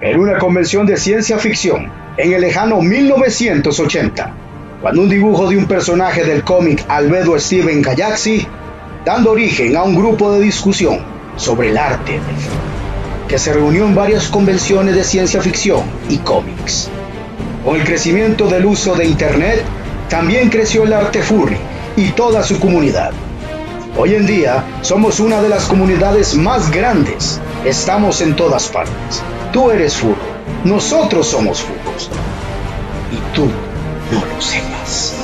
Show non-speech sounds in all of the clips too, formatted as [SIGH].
en una convención de ciencia ficción en el lejano 1980, cuando un dibujo de un personaje del cómic Albedo Steven Kayaxi, dando origen a un grupo de discusión sobre el arte que se reunió en varias convenciones de ciencia ficción y cómics. Con el crecimiento del uso de Internet, también creció el arte furry y toda su comunidad. Hoy en día somos una de las comunidades más grandes. Estamos en todas partes. Tú eres furro, nosotros somos furros. Y tú no lo sepas.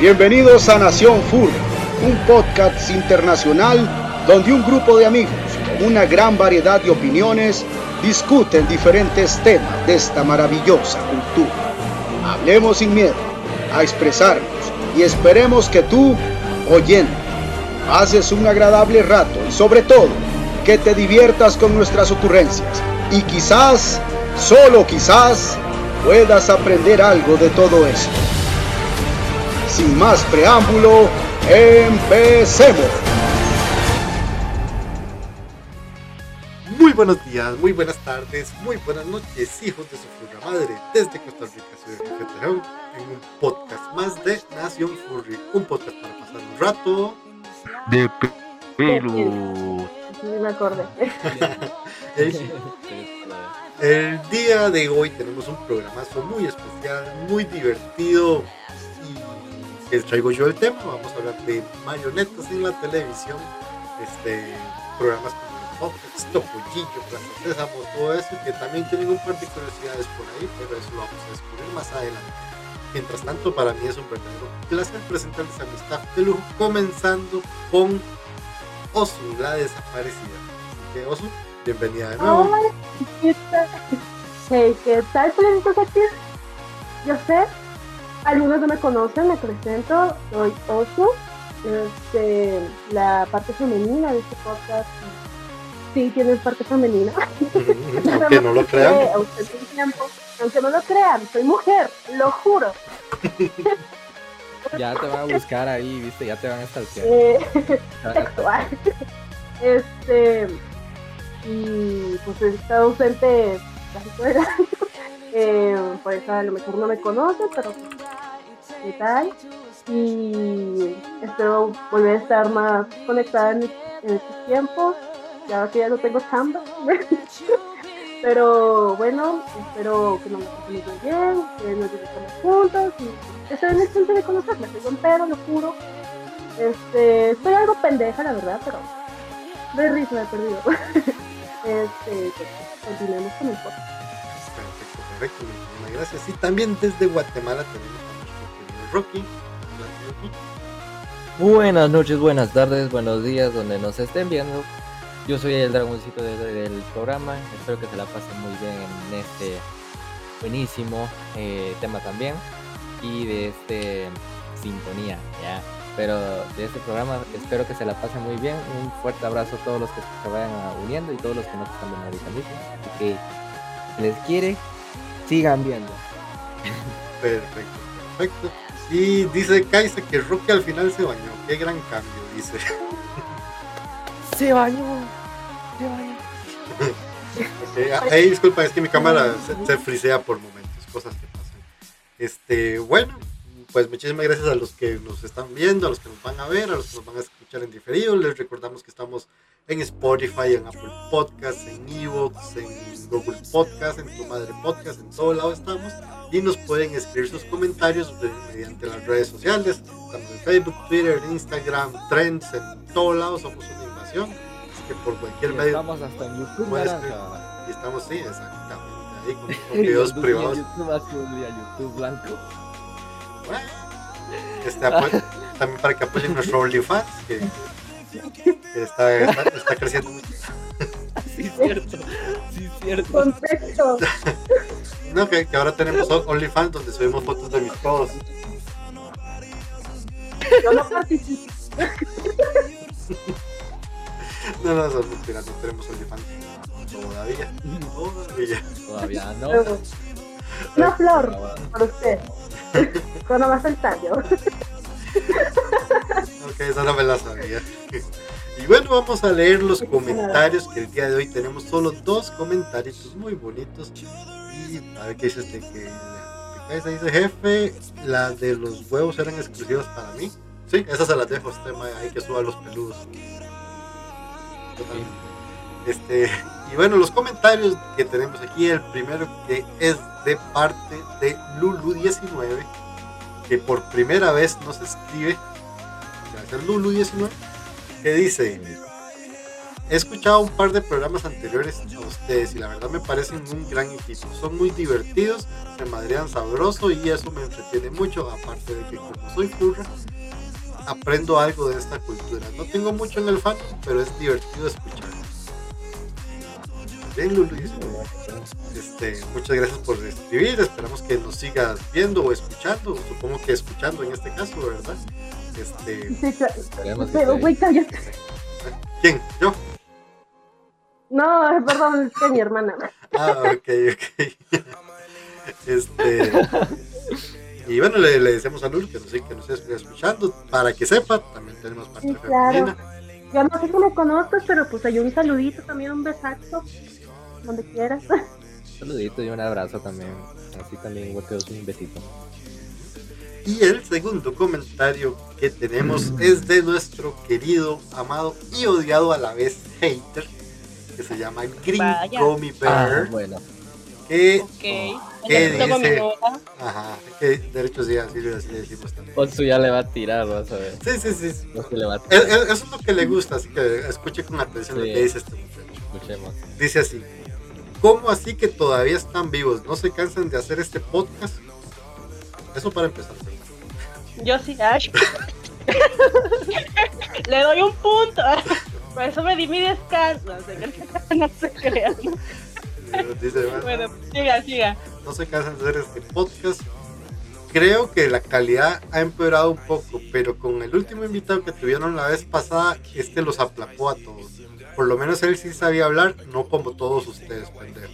Bienvenidos a Nación Furry, un podcast internacional donde un grupo de amigos una gran variedad de opiniones, discuten diferentes temas de esta maravillosa cultura. Hablemos sin miedo a expresarnos y esperemos que tú, oyendo, haces un agradable rato y sobre todo que te diviertas con nuestras ocurrencias y quizás, solo quizás, puedas aprender algo de todo esto. Sin más preámbulo, empecemos. Muy buenos días, muy buenas tardes, muy buenas noches, hijos de su fuga madre, desde Costa Rica, soy Enrique en un podcast más de Nación Furry, un podcast para pasar un rato de pelo. Me acordé. [LAUGHS] el, día de hoy tenemos un programazo muy especial, muy divertido y traigo yo el tema, vamos a hablar de marionetas en la televisión, este programas Podcast, Topollillo, Plaza Sésamo, todo eso, que también tienen un par de curiosidades por ahí, pero eso lo vamos a descubrir más adelante. Mientras tanto, para mí es un verdadero placer presentarles a mi staff de lujo, comenzando con Osu, la desaparecida. Así que, Osu, bienvenida de nuevo. Hola, ¿qué tal? Yo sé, algunos no me conocen, me presento, soy Osu, este, la parte femenina de este podcast sí tienes parte femenina. [LAUGHS] aunque no lo crean. aunque no lo crean, soy mujer, lo juro. [LAUGHS] ya te van a buscar ahí, viste, ya te van a [LAUGHS] estar eh. Este. Y pues he estado ausente casi todo el año. Eh, por eso a lo mejor no me conoce, pero ¿qué tal? Y espero volver a estar más conectada en, en estos tiempos ya que ya no tengo chamba. [LAUGHS] Pero bueno, espero que nos pasemos bien, que nos divertamos juntos y que se den el chance de conocerme. Soy un pedo, lo juro. Este, estoy algo pendeja, la verdad, pero de risa me he perdido. [LAUGHS] este, pues, continuemos con el podcast. Perfecto, perfecto, muchísimas gracias. Y también desde Guatemala tenemos a nuestro querido Rocky. Buenas noches, buenas tardes, buenos días, donde nos estén viendo. Yo soy el dragoncito del programa. Espero que se la pasen muy bien en este buenísimo eh, tema también. Y de este sintonía, ¿ya? Pero de este programa espero que se la pasen muy bien. Un fuerte abrazo a todos los que se vayan uniendo y todos los que no están viendo ahorita mismo. Así que les quiere, sigan viendo. [LAUGHS] Perfecto, perfecto. Y dice Kaisa que Rocky al final se bañó. Qué gran cambio, dice. Se bañó. Hey, disculpa, es que mi cámara se, frisea por momentos, cosas que pasan. Este, bueno, pues muchísimas gracias a los que nos están viendo, a los que nos van a ver, a los que nos van a escuchar en diferido. Les recordamos que estamos en Spotify, en Apple Podcasts, en Evox, en Google Podcasts, en Tu Madre Podcast, en todo lado estamos. Y nos pueden escribir sus comentarios mediante las redes sociales. Estamos en Facebook, Twitter, Instagram, Trends, en todo lado somos una invasión que por cualquier medio. Estamos hasta en YouTube. Y estamos, sí, exactamente. Ahí con, [LAUGHS] videos privados. YouTube, YouTube blanco. Bueno, este [LAUGHS] también para que apoyen nuestro OnlyFans, que, que está, está, creciendo mucho. Sí, es cierto. Sí, es cierto. Contexto. [LAUGHS] no, que, que ahora tenemos OnlyFans donde subimos fotos de mis codos. Yo no participo. No, no, no, mentira, no tenemos OnlyFans. Todavía. [LAUGHS] Todavía. Todavía no. Una flor para usted. Cuando más el tallo. ok, esa no me la sabía. Y bueno, vamos a leer los comentarios que el día de hoy tenemos solo dos comentarios muy bonitos. Y a ver qué dice este que esa dice jefe, las de los huevos eran exclusivas para mí. Sí, esas se las dejo a este ahí que suba los peludos. Este, y bueno, los comentarios que tenemos aquí, el primero que es de parte de Lulu19, que por primera vez nos escribe, gracias Lulu19, que dice, he escuchado un par de programas anteriores a ustedes y la verdad me parecen un gran equipo, son muy divertidos, se madrean sabroso y eso me entretiene mucho, aparte de que como soy furra, aprendo algo de esta cultura. No tengo mucho en el fan, pero es divertido escuchar. Bien, Lulu. Este, muchas gracias por escribir. Esperamos que nos sigas viendo o escuchando. Supongo que escuchando en este caso, ¿verdad? Este. pero, güey, cállate. ¿Quién? ¿Yo? No, perdón, es que mi hermana. Ah, ok, ok. [LAUGHS] Este. Y bueno, le, le decimos a Lul que nos, que nos esté escuchando. Para que sepa, también tenemos parte sí, claro. Ya no sé cómo conozcas, pero pues hay un saludito también, un besazo, donde quieras. Un [LAUGHS] saludito y un abrazo también. Así también, igual que un besito. Y el segundo comentario que tenemos es de nuestro querido, amado y odiado a la vez hater, que se llama Green Gummy Bear. Ah, bueno. Que, okay. ¿Qué dice? Ajá, que derechos sí, así, así le decimos también. Otsu ya le va a tirar, vas a ver. Sí, sí, sí. No le va a tirar. Es, eso es lo que le gusta, así que escuche con atención sí. lo que dice este muchacho. Escuchemos. Dice así: ¿Cómo así que todavía están vivos? ¿No se cansan de hacer este podcast? Eso para empezar. Yo sí, Ash. [LAUGHS] le doy un punto. Por eso me di mi descanso. [LAUGHS] No se crean. Dice, bueno, siga, siga. No se cansan de hacer este podcast. Creo que la calidad ha empeorado un poco, pero con el último invitado que tuvieron la vez pasada, este los aplacó a todos. Por lo menos él sí sabía hablar, no como todos ustedes, pendejos.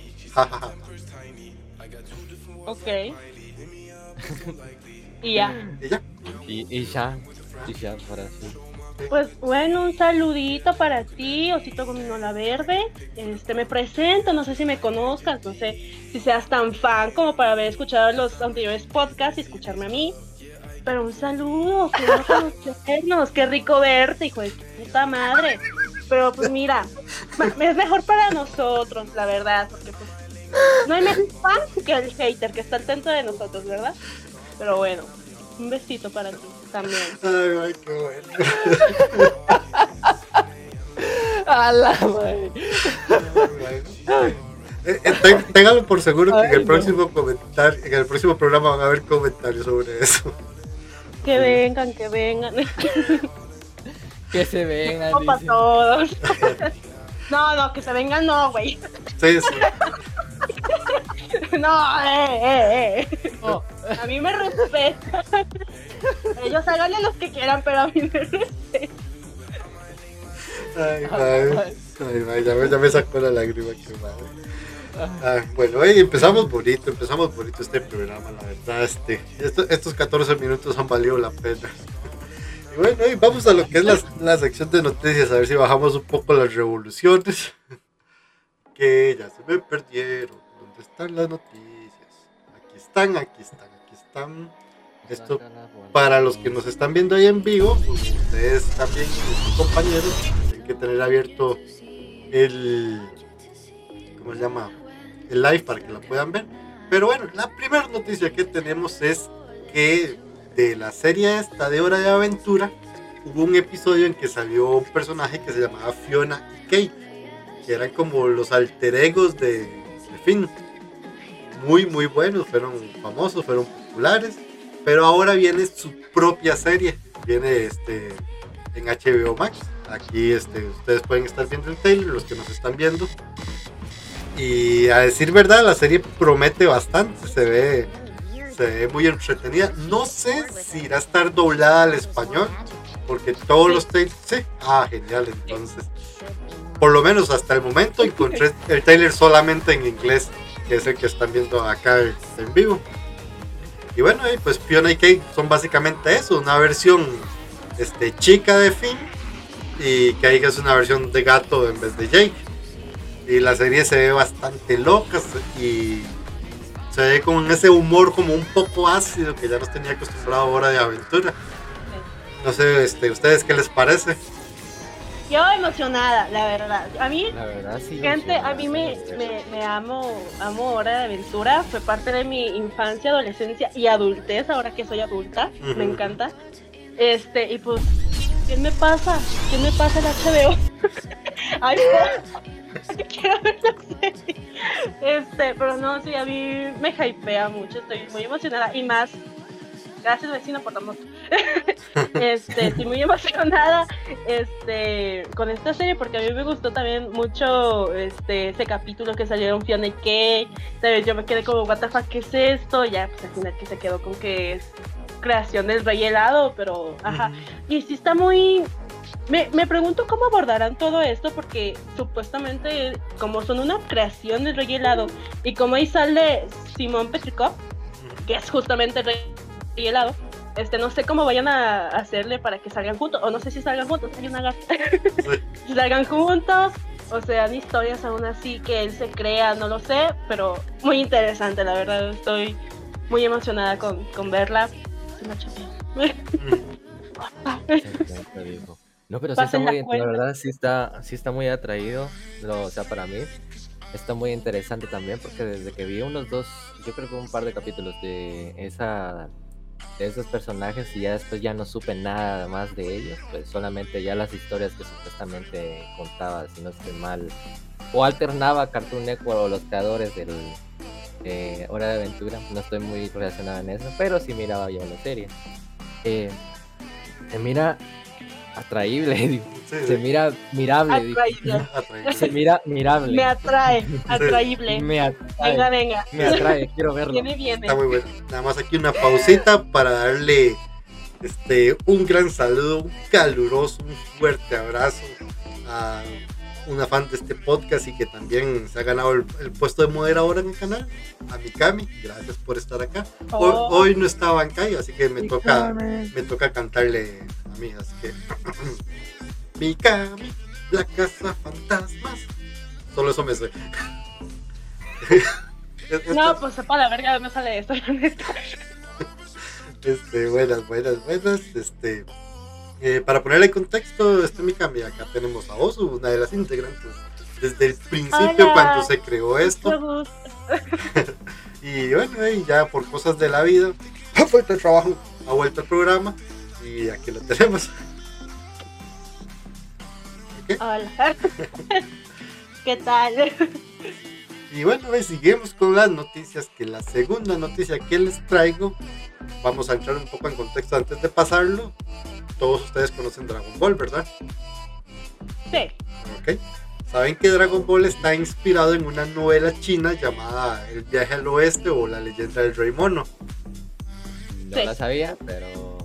ok. [LAUGHS] y ya. ¿Y ya? Y, y ya. Y ya, para sí. Pues bueno, un saludito para ti, Osito Gominola Verde. Este, me presento, no sé si me conozcas, no sé si seas tan fan como para haber escuchado los anteriores podcasts y escucharme a mí. Pero un saludo, que no conocernos, qué rico verte, hijo de puta madre. Pero pues mira, es mejor para nosotros, la verdad, porque pues no hay mejor fan que el hater que está al centro de nosotros, ¿verdad? Pero bueno, un besito para ti también. [LAUGHS] Ay, ay, qué bueno. A la madre. Eh, eh, téngalo por seguro que en el próximo comentar, en el próximo programa van a haber comentarios sobre eso. Que vengan, que vengan. que se vengan. Para todos. [LAUGHS] No, no, que se vengan no, güey. Sí, sí. [LAUGHS] No, eh, eh, eh. Oh. A mí me respetan. Ellos háganle los que quieran, pero a mí me respetan. Ay, ay, ay, ya, me, ya me sacó la lágrima, qué madre. Ah, bueno, hey, empezamos bonito, empezamos bonito este programa, la verdad. Este, esto, estos 14 minutos han valido la pena. Y bueno, hey, vamos a lo que es la, la, sección de noticias, a ver si bajamos un poco las revoluciones. [LAUGHS] Que ya se me perdieron. ¿Dónde están las noticias? Aquí están, aquí están, aquí están. Esto para los que nos están viendo ahí en vivo, pues ustedes también, sus compañeros, tienen que tener abierto el. ¿Cómo se llama? El live para que lo puedan ver. Pero bueno, la primera noticia que tenemos es que de la serie esta de Hora de Aventura hubo un episodio en que salió un personaje que se llamaba Fiona y Kate, que eran como los alter egos de, de Finn. Muy, muy buenos, fueron famosos, fueron populares pero ahora viene su propia serie. Viene este en HBO Max. Aquí este, ustedes pueden estar viendo el trailer, los que nos están viendo. Y a decir verdad, la serie promete bastante. Se ve, se ve muy entretenida. No sé si irá a estar doblada al español. Porque todos los trailers. Sí, ah, genial. Entonces, por lo menos hasta el momento encontré el trailer solamente en inglés, que es el que están viendo acá en vivo. Y bueno, pues Fiona y Kate son básicamente eso, una versión este, chica de Finn, y ahí es una versión de gato en vez de Jake. Y la serie se ve bastante loca y se ve con ese humor como un poco ácido que ya nos tenía acostumbrado ahora de aventura. No sé, este, ¿ustedes qué les parece? Yo emocionada, la verdad. A mí, La verdad, sí. gente, a mí me, me, me amo, amo Hora de Aventura. Fue parte de mi infancia, adolescencia y adultez, ahora que soy adulta. Me encanta. Este, y pues, ¿qué me pasa? ¿Qué me pasa el HBO? [LAUGHS] Ay, no. [LAUGHS] quiero ver la serie. Este, pero no, sí, a mí me hypea mucho, estoy muy emocionada y más. Gracias vecino por la [LAUGHS] moto. este, estoy muy emocionada este, con esta serie porque a mí me gustó también mucho este, ese capítulo que salieron Fiona y Kay. Yo me quedé como, what the fuck, ¿qué es esto? Ya, pues al final que se quedó con que es creación del rey helado, pero ajá. Y sí está muy... Me, me pregunto cómo abordarán todo esto porque supuestamente como son una creación del rey helado y como ahí sale Simón Petrikov, que es justamente el rey helado, este, no sé cómo vayan a hacerle para que salgan juntos, o no sé si salgan juntos, hay una gata. [LAUGHS] si salgan juntos, o sean historias aún así que él se crea, no lo sé, pero muy interesante, la verdad, estoy muy emocionada con, con verla. Dijo. No, pero sí está Pasen la muy, la cuenta. verdad sí está, sí está muy atraído, lo- o sea, para mí está muy interesante también porque desde que vi unos dos, yo creo que un par de capítulos de esa, de esos personajes y ya después ya no supe nada más de ellos, pues solamente ya las historias que supuestamente contaba, si no estoy mal, o alternaba Cartoon Network o los creadores del eh, Hora de Aventura, no estoy muy relacionado en eso, pero sí miraba yo la serie. Eh, se mira atraíble. [LAUGHS] Sí, se mira mirable. Atraíble. Atraíble. [LAUGHS] se mira mirable. Me atrae, [LAUGHS] atraíble. Me atrae, Venga, venga. me atrae, quiero verlo. Viene, viene. Está muy bueno. Nada más aquí una pausita para darle este, un gran saludo, un caluroso, un fuerte abrazo a una fan de este podcast y que también se ha ganado el, el puesto de moderadora en el canal, a Mikami. Gracias por estar acá. Hoy, Oh. hoy no estaba en calle, así que me toca, me toca cantarle a mí, así que [CLEARS THROAT] Mikami, la casa fantasmas. Solo eso me sé. [LAUGHS] No, pues sepa la verga, no sale esto, neta. [LAUGHS] Este, buenas, buenas, buenas. Este, eh, para ponerle contexto, este Mikami, acá tenemos a Osu, una de las integrantes. Desde el principio, Hola. cuando se creó esto, [LAUGHS] y bueno, y ya por cosas de la vida, ha vuelto el trabajo, ha vuelto el programa, y aquí lo tenemos. Hola. [LAUGHS] ¿Qué tal? Y bueno, pues, seguimos con las noticias, que la segunda noticia que les traigo, vamos a entrar un poco en contexto antes de pasarlo. Todos ustedes conocen Dragon Ball, ¿verdad? Sí. Ok. Saben que Dragon Ball está inspirado en una novela china llamada El viaje al oeste o La leyenda del rey mono. No Sí. la sabía, pero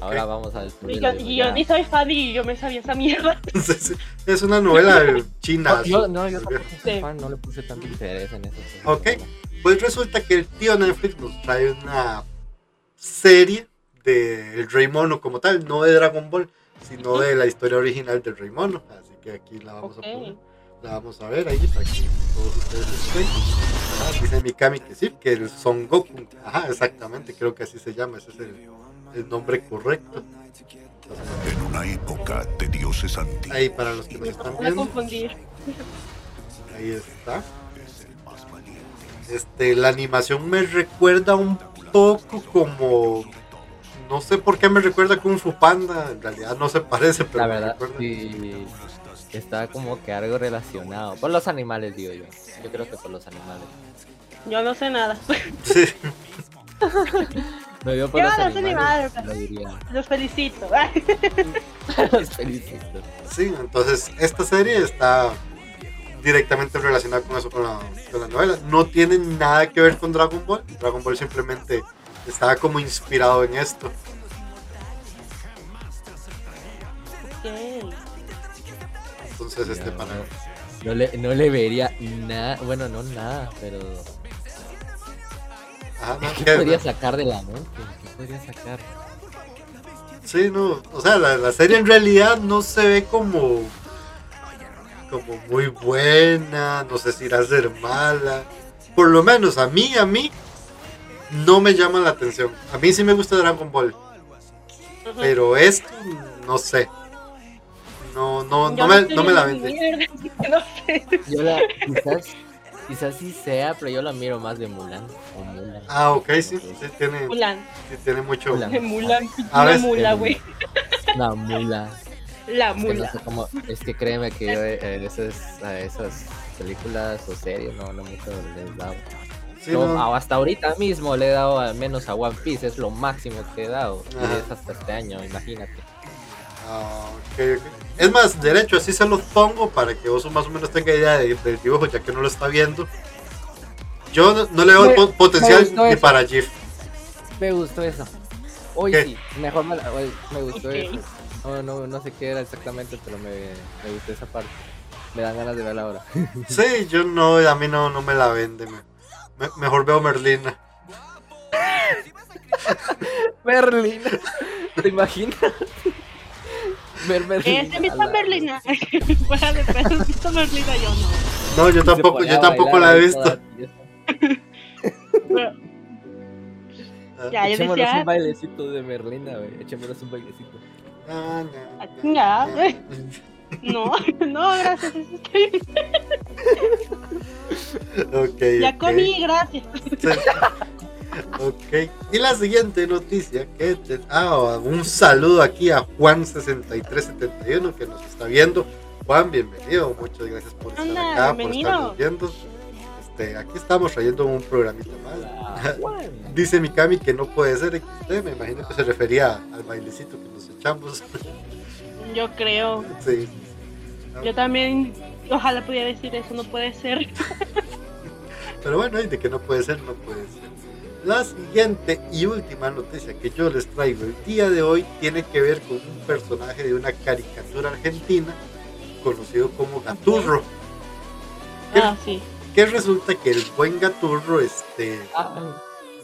ahora vamos a Y descubrirlo. yo, y yo ni soy fan y yo me sabía esa mierda. [LAUGHS] Es una novela [LAUGHS] china. No, no, yo su- tampoco soy Sí. fan, no le puse tanto interés en eso. Ok. Pues resulta que el tío Netflix nos trae una serie del Rey Mono como tal, no de Dragon Ball, sino de la historia original del Rey Mono. Así que aquí la vamos a poner. La vamos a ver ahí para que todos ustedes estén. Ah, Dice Mikami que sí, que el Son Goku. Ajá, exactamente, creo que así se llama, ese es el, el nombre correcto. En una época de dioses antiguos, Ahí para los que nos están Me voy a viendo, confundir. ahí está. Este, la animación me recuerda un poco como. No sé por qué me recuerda a Kung Fu Panda. En realidad no se parece, pero La verdad, sí. Está como que algo relacionado. Por los animales, digo yo. Yo creo que por los animales. Yo no sé nada. Sí. [LAUGHS] No, yo por Yo los no sé ni animales. Lo. Los felicito. Los [LAUGHS] [LAUGHS] felicito. Sí, entonces esta serie está directamente relacionada con eso, con la, con la novela. No tiene nada que ver con Dragon Ball. Dragon Ball simplemente estaba como inspirado en esto. Ok. Entonces, este Ya, para. no, no le, no le vería nada. Bueno, no nada, pero. Ajá, no, ¿Qué [LAUGHS] ¿qué? podría sacar de la mente? ¿Qué podría sacar? Sí, no, o sea, la, la serie en realidad no se ve como como muy buena, no sé si irá a ser mala. Por lo menos a mí, a mí, no me llama la atención. A mí sí me gusta Dragon Ball. Pero esto, no sé. No, no, no, me, no me la vende. [LAUGHS] no sé. Yo la, quizás, quizás sí sea, pero yo la miro más de Mulan. O Mulan. Ah, ok, sí, sí tiene, Mulan. sí tiene mucho. Mulan. De Mulan. A La ver, mula, güey. La mula. La Es que, no mula. sé cómo- es que créeme que yo eh, esas, a esas películas o series no, no mucho les dado. Sí, No, no, Hasta ahorita mismo le he dado al menos a One Piece, es lo máximo que he dado. Y es hasta este año, imagínate. Ah, ok, ok. Es más, derecho, así se los pongo para que vos más o menos tenga idea de- del dibujo, ya que no lo está viendo. Yo no, no le veo Me- potencial me ni eso. para GIF. Me gustó eso. Hoy ¿Qué? sí, mejor me, la- hoy me gustó eso. No, no, no sé qué era exactamente, pero me, me gustó esa parte. Me dan ganas de verla ahora. [LAUGHS] Sí, yo no, a mí no, no me la vende. Me- mejor veo Merlina. [LAUGHS] Berlín. ¿Te imaginas? Ver Merlina. Ese visto a la- Berlina. Fuera [LAUGHS] de pedo, visto Berlina yo no. No, yo tampoco, yo tampoco la he visto. Pero, ya, yo Echémonos decía, un bailecito de Merlina, güey. Echémonos un bailecito. Ah, Ah, no, chinga, no, güey. no. no, [LAUGHS] no, gracias. eso bien. Ya comí, gracias. Ok, y la siguiente noticia que te- ah, un saludo aquí a Juan6371 que nos está viendo. Juan, bienvenido, muchas gracias por estar Anda, acá, por estarnos viendo. Este, aquí estamos trayendo un programita más. Ah. [LAUGHS] Dice Mikami que no puede ser XD, me imagino que se refería al bailecito que nos echamos. [LAUGHS] Yo creo. sí. Yo también, ojalá pudiera decir eso, no puede ser. [LAUGHS] Pero bueno, y de que no puede ser, no puede ser. La siguiente y última noticia que yo les traigo el día de hoy tiene que ver con un personaje de una caricatura argentina conocido como Gaturro. ¿Qué, Ah, sí. que resulta que el buen Gaturro este, Ah,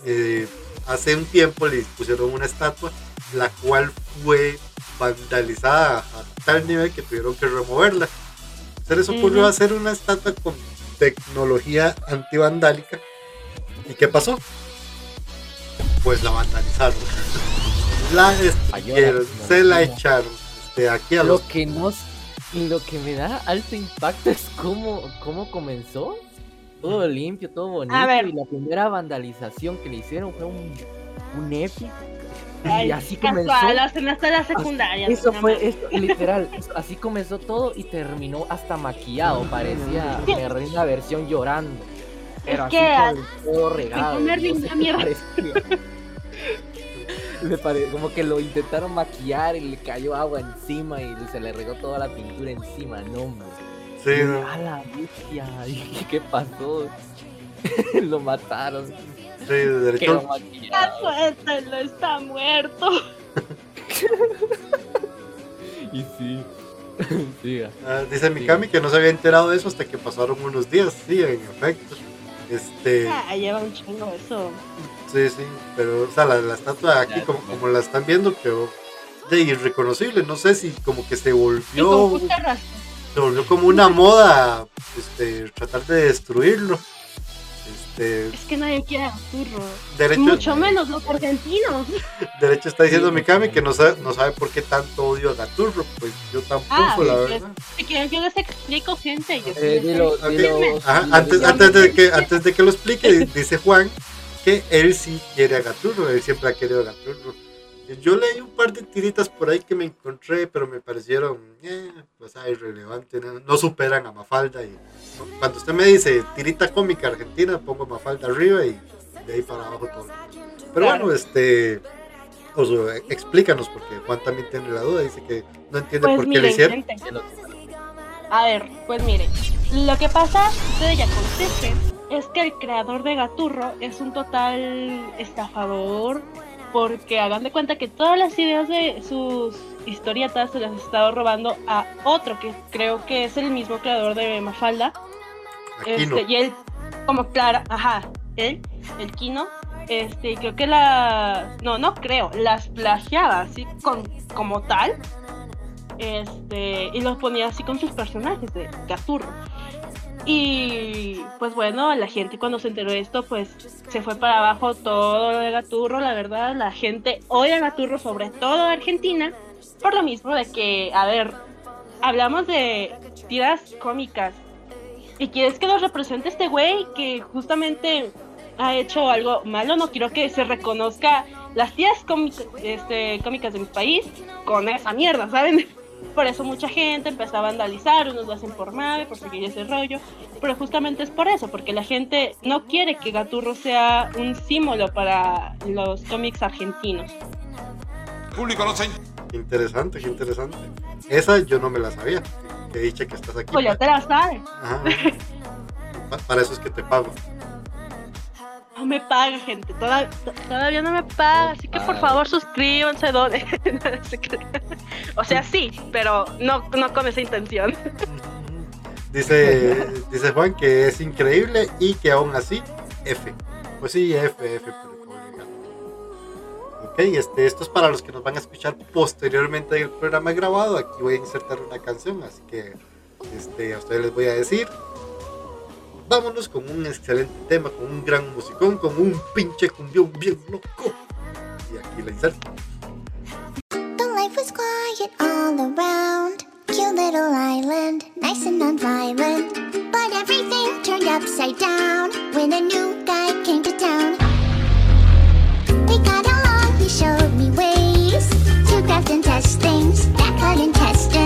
eh, hace un tiempo le pusieron una estatua, la cual fue vandalizada a tal nivel que tuvieron que removerla. Se les ocurrió Ujú. hacer una estatua con tecnología antivandálica. ¿Y qué pasó? Pues la vandalizaron. La destruyeron, se la echaron. Este, aquí a los... Lo que nos lo que me da alto impacto es cómo, cómo comenzó. Todo limpio, todo bonito. A ver. Y la primera vandalización que le hicieron fue un, un épico. Ay, y así comenzó. casual, hasta la secundaria. Eso fue, eso, literal, así comenzó todo y terminó hasta maquillado, parecía Merlina versión llorando. Pero Es así que todo regado. Merlin. Le pare- como que lo intentaron maquillar y le cayó agua encima y se le regó toda la pintura encima, no hombre. Sí, no, A la bestia, [LAUGHS] dije, ¿qué pasó? [LAUGHS] lo mataron, sí, de derecho. quedó Ya maquillado. suéltalo, está muerto. [LAUGHS] Y sí, [LAUGHS] siga. Ah, dice Mikami que no se había enterado de eso hasta que pasaron unos días. Sí, en efecto. Este, Ah, lleva un chingo eso. sí, sí, pero o sea, la, la estatua aquí, Ya, como, como la están viendo, quedó de irreconocible. No sé si como que se volvió, se volvió como una moda, este, tratar de destruirlo. Este, Es que nadie quiere a Arturo. derecho, Mucho menos los argentinos. [LAUGHS] derecho está diciendo Sí, Mikami que no sabe, no sabe por qué tanto odio a Gaturro. Pues yo tampoco, Ah, la verdad. Si quieren, yo les explico, gente. Yo Eh, dilo, Ok. dilo. Ajá, dilo, antes, de que, antes de que lo explique, dice Juan que él sí quiere a Gaturro, él siempre ha querido a Gaturro. Yo leí un par de tiritas por ahí que me encontré, pero me parecieron, eh, pues, ah, irrelevantes, no, no superan a Mafalda. Y cuando usted me dice tirita cómica argentina, pongo Mafalda arriba y de ahí para abajo todo. Pero Claro. bueno, este, o sea, explícanos, porque Juan también tiene la duda, dice que no entiende Pues por qué le hicieron. A ver, pues miren, lo que pasa, sucede y acontece, es que el creador de Gaturro es un total estafador, porque hagan de cuenta que todas las ideas de sus historietas se las ha estado robando a otro, que creo que es el mismo creador de Mafalda, este, y él, como Clara, ajá, él, el Kino, Este, creo que las, no, no creo, las plagiaba así con, como tal. Este, y los ponía así con sus personajes de Gaturro. Y pues bueno, la gente cuando se enteró de esto, pues se fue para abajo todo lo de Gaturro, la verdad, la gente odia a Gaturro, sobre todo Argentina, por lo mismo de que, a ver, hablamos de tiras cómicas. ¿Y quieres que lo represente este güey que justamente ha hecho algo malo? No quiero que se reconozca las tiras cómicas, este, cómicas de mi país con esa mierda, ¿saben? [LAUGHS] Por eso mucha gente empezó a vandalizar, unos lo hacen por mal, por seguir ese rollo, pero justamente es por eso, porque la gente no quiere que Gaturro sea un símbolo para los cómics argentinos. Público no sé. Interesante, qué interesante. Esa yo no me la sabía. Que dicha que estás aquí. Pues ya te la sabes. Ajá. para eso es que te pago. No me paga, gente. Toda, todavía no me paga. Así que por favor suscríbanse. Donen. [LAUGHS] o sea, sí, pero no, no con esa intención. Dice, dice Juan que es increíble y que aún así, F. Pues sí, F, F, Ok, este, esto es para los que nos van a escuchar posteriormente en el programa grabado. Aquí voy a insertar una canción, así que este, a ustedes les voy a decir vámonos con un excelente tema, con un gran musicón, con un pinche cumbión bien loco. Y aquí la inserto. The life was quiet all around. Cute little island, nice and non-violent. But everything turned upside down when a new guy came to town. He showed me ways to craft and test things that intestines. Said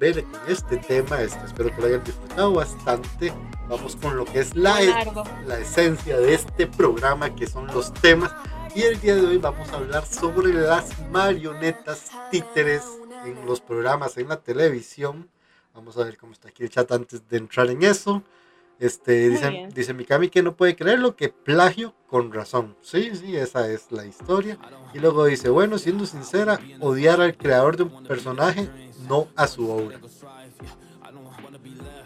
volver con este tema, este, espero que lo hayan disfrutado bastante. Vamos con lo que es la, Largo. la esencia de este programa, que son los temas. Y el día de hoy vamos a hablar sobre las marionetas títeres en los programas en la televisión. Vamos a ver cómo está aquí el chat antes de entrar en eso. Este, dice, dice Mikami que no puede creerlo, que plagio con razón. Sí, sí, esa es la historia. Y luego dice, bueno, siendo sincera, odiar al creador de un personaje, no a su obra.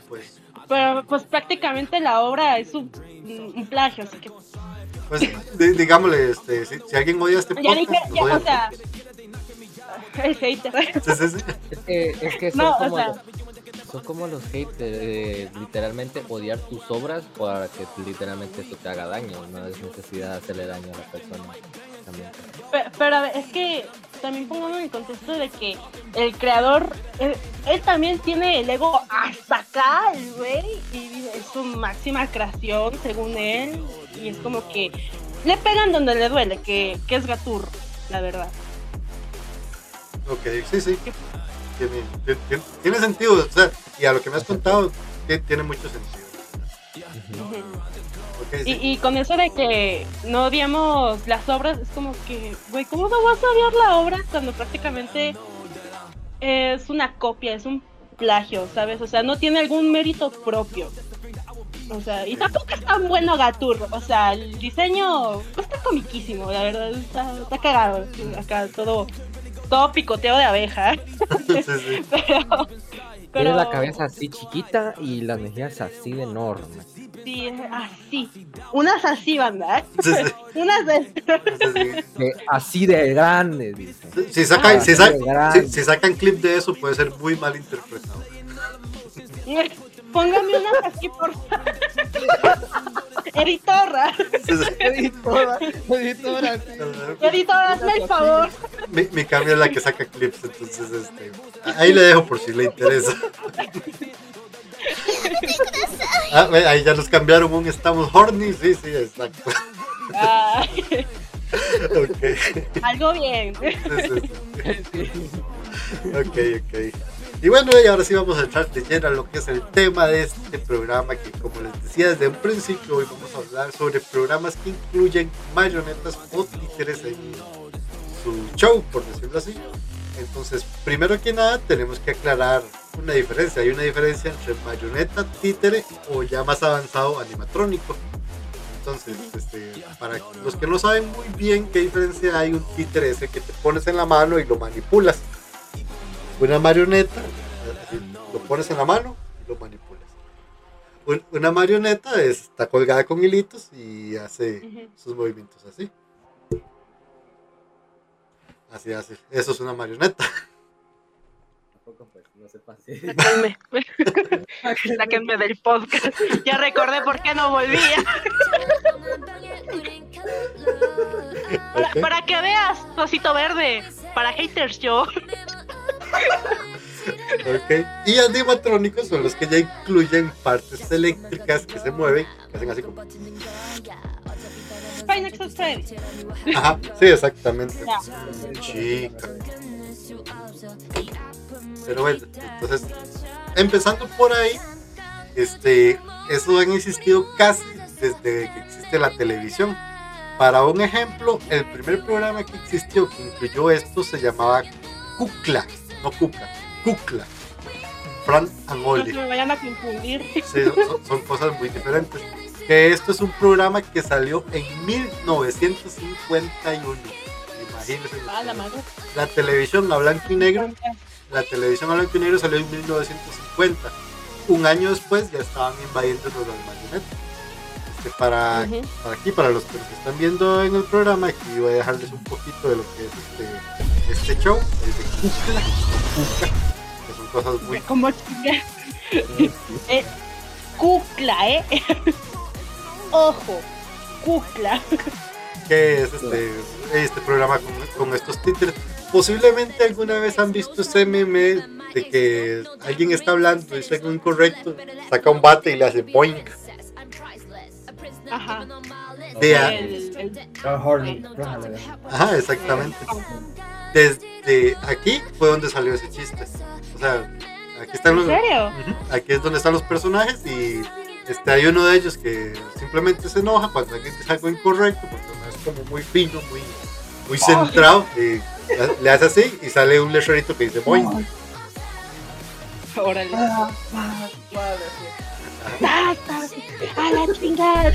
Pues, Pero pues prácticamente la obra es un, un plagio, así que pues di- digámosle, este, si, si alguien odia este ya podcast, dije, ya, odia o sea, [LAUGHS] el hater. Sí, sí, sí. Es que, es que son No, o como sea, los- son como los haters, eh, literalmente odiar tus obras para que literalmente eso te haga daño, no es necesidad de hacerle daño a la persona. También. Pero, es que también pongamos en el contexto de que el creador, él, él también tiene el ego hasta acá, el güey, y es su máxima creación, según él, y es como que le pegan donde le duele, que, que es Gaturro, la verdad. Ok, sí, sí. Tiene, tiene, tiene sentido, o sea, y a lo que me has contado, ti- tiene mucho sentido. Sí. Y, y con eso de que no odiamos las obras, es como que, güey, ¿cómo no vas a odiar la obra cuando prácticamente es una copia, es un plagio, ¿sabes? O sea, no tiene algún mérito propio. O sea, y tampoco es tan bueno Gaturro. O sea, el diseño está comiquísimo, la verdad, está, está cagado. Acá todo, todo picoteo de abeja. [LAUGHS] Sí, sí. pero, Tiene la cabeza así chiquita y las mejillas así de enormes. Sí, así. Unas así, banda. Sí, sí. [LAUGHS] Unas de... Sí, así de grande, dice. Si sacan, si, sa- Así de grande. si- si sacan clip de eso, puede ser muy mal interpretado. Póngame unas aquí, por favor. Editora, Sí, sí. Editora, editora, hazme el favor. Mi, mi cambio es la que saca clips, entonces este, ahí le dejo por si le interesa. [LAUGHS] Ah, ahí ya nos cambiaron un estamos horny, sí, sí, exacto. [LAUGHS] Ok. algo bien. Sí, sí, sí. Ok, ok. Y bueno, y ahora sí vamos a entrar de lleno a lo que es el tema de este programa, que como les decía desde un principio, hoy vamos a hablar sobre programas que incluyen marionetas o títeres en su show, por decirlo así. Entonces, primero que nada, tenemos que aclarar una diferencia. Hay una diferencia entre marioneta, títere o ya más avanzado animatrónico. Entonces, este, para los que no saben muy bien qué diferencia hay, un títere es el que te pones en la mano y lo manipulas. Una marioneta, así, lo pones en la mano y lo manipulas. Un- Una marioneta es- está colgada con hilitos y hace sus movimientos así. Así hace. Eso es una marioneta. [LAUGHS] Tampoco, no se pase. Sáquenme. [LAUGHS] Sáquenme del podcast. Ya recordé por qué no volvía. Para, para que veas, Rosito Verde. Para haters yo. Ok. Y animatrónicos son los que ya incluyen partes eléctricas que se mueven, que hacen así como. Ajá, sí, exactamente. Ya. Chica. Pero bueno, entonces, empezando por ahí, este, eso han existido casi desde que existe la televisión. Para un ejemplo, el primer programa que existió que incluyó esto se llamaba Kukla, no Kuka, Kukla. Fran and No Oli. se me vayan a confundir. Sí, son, son cosas muy diferentes. Que esto es un programa que salió en 1951. Imagínense. Ah, la. La televisión a blanco y negro, la televisión a blanco y negro salió en 1950. Un año después ya estaban invadiéndonos las marionetas. Este, para, para aquí, para los que nos están viendo en el programa, aquí voy a dejarles un poquito de lo que es este, este show, el de o Kuka, que son cosas muy [LAUGHS] Como eh, Cucla, ¿eh? [LAUGHS] Ojo. Cucla. que es este, este programa con, con estos títulos. Posiblemente alguna vez han visto ese meme de que alguien está hablando, dice algo incorrecto, saca un bate y le hace boink. Ajá. De a- Ah. Ajá, exactamente. Desde aquí fue donde salió ese chiste. O sea, aquí están los, ¿En serio? Aquí es donde están los personajes y este, hay uno de ellos que simplemente se enoja cuando alguien dice algo incorrecto porque no es como muy fino, muy, muy centrado y le- hace así y sale un letrerito que dice boing. Órale. Ah, ah, suave, sí. ¡Basta! ¡A la chingada!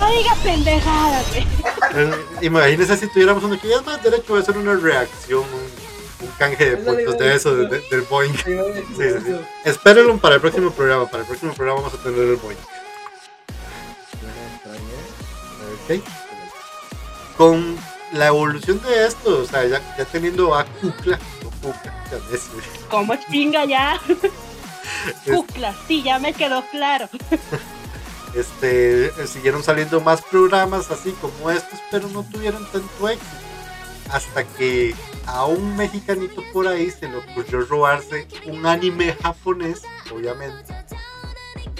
¡No digas pendejadas! Eh, Imagínense si tuviéramos uno que ya es más derecho a hacer una reacción, un, un canje de puntos a de eso, de- del boing. Sí, Sí, sí. Espérenlo para el próximo programa. Para el próximo programa vamos a tener el boing. Ok. Con la evolución de esto, o sea, ya, ya teniendo a Kukla, o Kuka, ya ves. ¿Cómo chinga ya? [LAUGHS] Cucla, sí, ya me quedó claro. Este, eh, siguieron saliendo más programas así como estos, pero no tuvieron tanto éxito. Hasta que a un mexicanito por ahí se le ocurrió robarse un anime japonés, obviamente,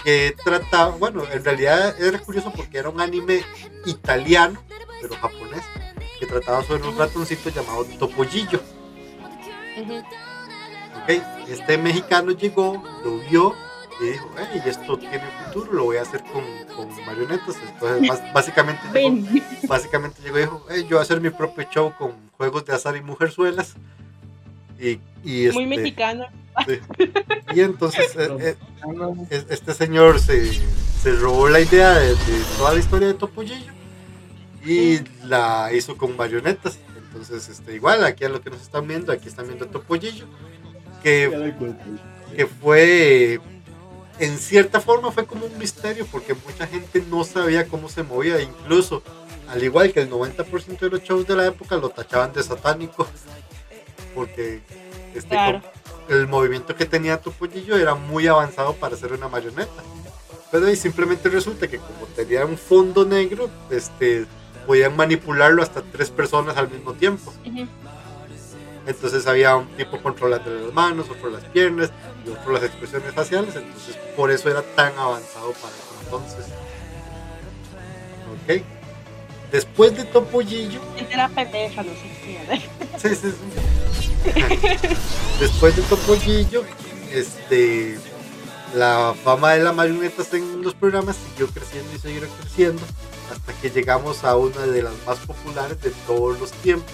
que trataba, bueno, en realidad era curioso porque era un anime italiano, pero japonés, que trataba sobre un ratoncito llamado Topollillo. Ujú. Ok, Este mexicano llegó, lo vio y dijo, hey, esto tiene futuro, lo voy a hacer con, con marionetas. Entonces, [LAUGHS] básicamente, llegó, básicamente llegó y dijo, "Hey, yo voy a hacer mi propio show con juegos de azar y mujerzuelas. Y, y, Muy este, mexicano. sí. y entonces eh, eh, es- este señor se, se robó la idea de, de toda la historia de Topollillo y la hizo con marionetas. Entonces, este, igual, aquí a lo que nos están viendo, aquí están viendo a Topollillo, que, que fue, en cierta forma, fue como un misterio porque mucha gente no sabía cómo se movía, incluso, al igual que el 90% de los shows de la época lo tachaban de satánico, porque este, Claro. el movimiento que tenía Topollillo era muy avanzado para ser una marioneta. Pero ahí simplemente resulta que como tenía un fondo negro, este, podían manipularlo hasta tres personas al mismo tiempo. Entonces había un tipo controlando las manos, otro las piernas y otro las expresiones faciales. Entonces por eso era tan avanzado para entonces. Ok. Después de Topollillo, Era pendeja, no sé qué. Sí, sí, sí. Después de Topollillo, este, la fama de las marionetas en los programas siguió creciendo y seguirá creciendo hasta que llegamos a una de las más populares de todos los tiempos,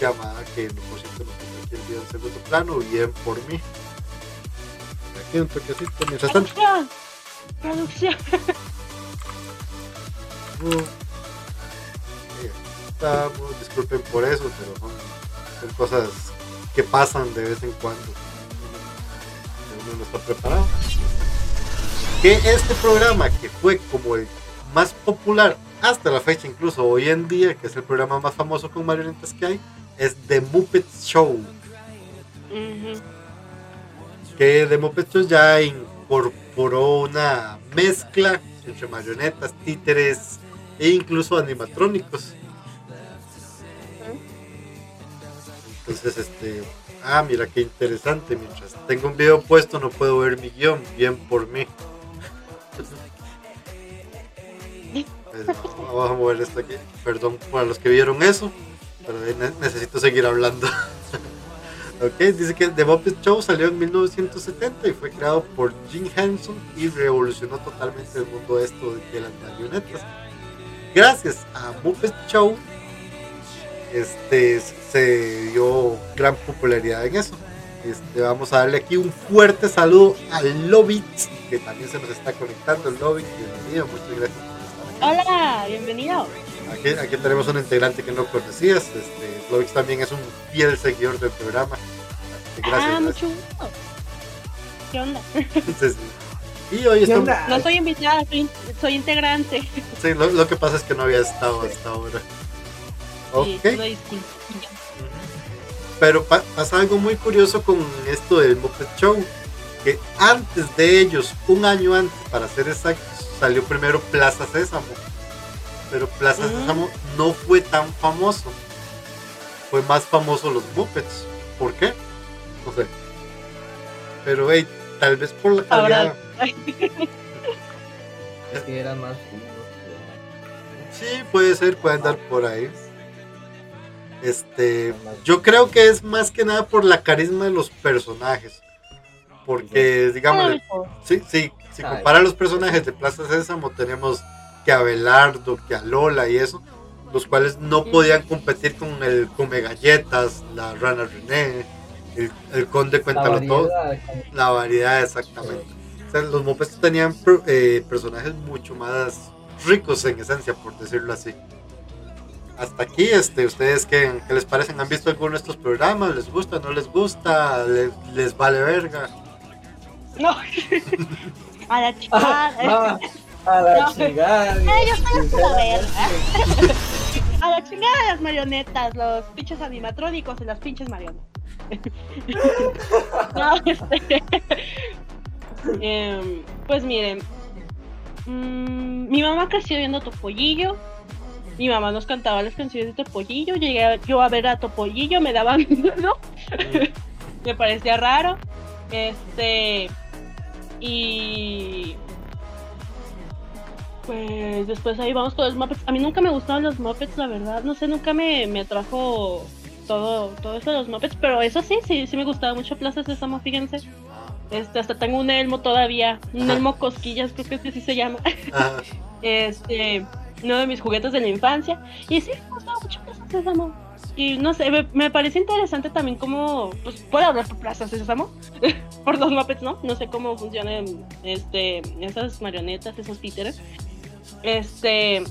llamada que por cierto lo tengo aquí el video en segundo plano, bien por mí. Aquí un toquecito, mientras tanto. Producción. [LAUGHS] Uh, estamos, disculpen por eso, pero son, son cosas que pasan de vez en cuando. Uno no está preparado. Que este programa, que fue como el más popular hasta la fecha, incluso hoy en día, que es el programa más famoso con marionetas que hay, es The Muppet Show. Que The Muppet Show ya incorporó una mezcla entre marionetas, títeres e incluso animatrónicos. Entonces, este, ah, mira qué interesante. Mientras tengo un video puesto, no puedo ver mi guion. Bien por mí. Vamos a mover esto aquí. Perdón para los que vieron eso, pero ne- necesito seguir hablando. [LAUGHS] Ok, dice que The Muppet Show salió en 1970 y fue creado por Jim Henson y revolucionó totalmente el mundo esto de, las marionetas. Gracias a Muppet Show, este se dio gran popularidad en eso. Este, vamos a darle aquí un fuerte saludo al Lobit, que también se nos está conectando. Bienvenido, muchas gracias. Hola, bienvenido. Aquí, aquí tenemos un integrante que no conocías. Este, Lovix también es un fiel seguidor del programa. Gracias, ah, gracias. mucho gusto. ¿Qué onda? Entonces, sí. Y hoy ¿Qué estamos. onda? No soy invitada, soy, soy integrante. Sí, lo, lo que pasa es que no había estado hasta ahora. Sí, Ok. Pero pa- pasa algo muy curioso con esto del Muppet Show. Que antes de ellos, un año antes, para ser exactos, salió primero Plaza Sésamo. Pero Plaza. Sésamo no fue tan famoso. Fue más famoso los Muppets. ¿Por qué? No sé. Pero, hey, tal vez por la calidad. Ahora- [LAUGHS] Es que era más Sí, puede ser, puede andar por ahí. Este, yo creo que es más que nada por la carisma de los personajes. Porque, digamos, sí, sí, si Ay. compara los personajes de Plaza Sésamo, tenemos que a Belardo, que a Lola y eso, los cuales no podían competir con el Come Galletas, la Rana René, el, el Conde La Cuéntalo Todo, variedad, la variedad exactamente. O sea, los Muppets tenían eh, personajes mucho más ricos en esencia, por decirlo así. Hasta aquí, este, ¿ustedes qué, qué les parecen? ¿Han visto alguno de estos programas? ¿Les gusta? ¿No les gusta? ¿Les, les vale verga? No. [LAUGHS] A la chingada. [LAUGHS] Ah, a la No. chingada. Ay, yo estoy hasta la sinceramente. verga. [LAUGHS] A la chingada las marionetas, los pinches animatrónicos y las pinches marionetas. [LAUGHS] No, este, Em, pues miren, mm, mi mamá creció viendo Topollillo. Mi mamá nos cantaba las canciones de Topollillo. Llegué a- yo a ver a Topollillo, me daba miedo. me parecía raro. Este. Y. Pues después ahí vamos con los Muppets. A mí nunca me gustaban los Muppets, la verdad. No sé, nunca me, me atrajo todo, todo eso de los Muppets. Pero eso sí, sí, sí me gustaba mucho Plaza Sésamo, fíjense. Este, hasta tengo un elmo todavía. Un Ajá. elmo cosquillas, creo que así sí se llama. Ajá. [LAUGHS] Este, uno de mis juguetes de la infancia. Y sí, me gustaba mucho Plaza Sésamo. Y no sé, me, me parece interesante también cómo, pues, puedo hablar por Plaza Sésamo, [LAUGHS] por los Muppets, ¿no? No sé cómo funcionan, este, esas marionetas, esos títeres. Este,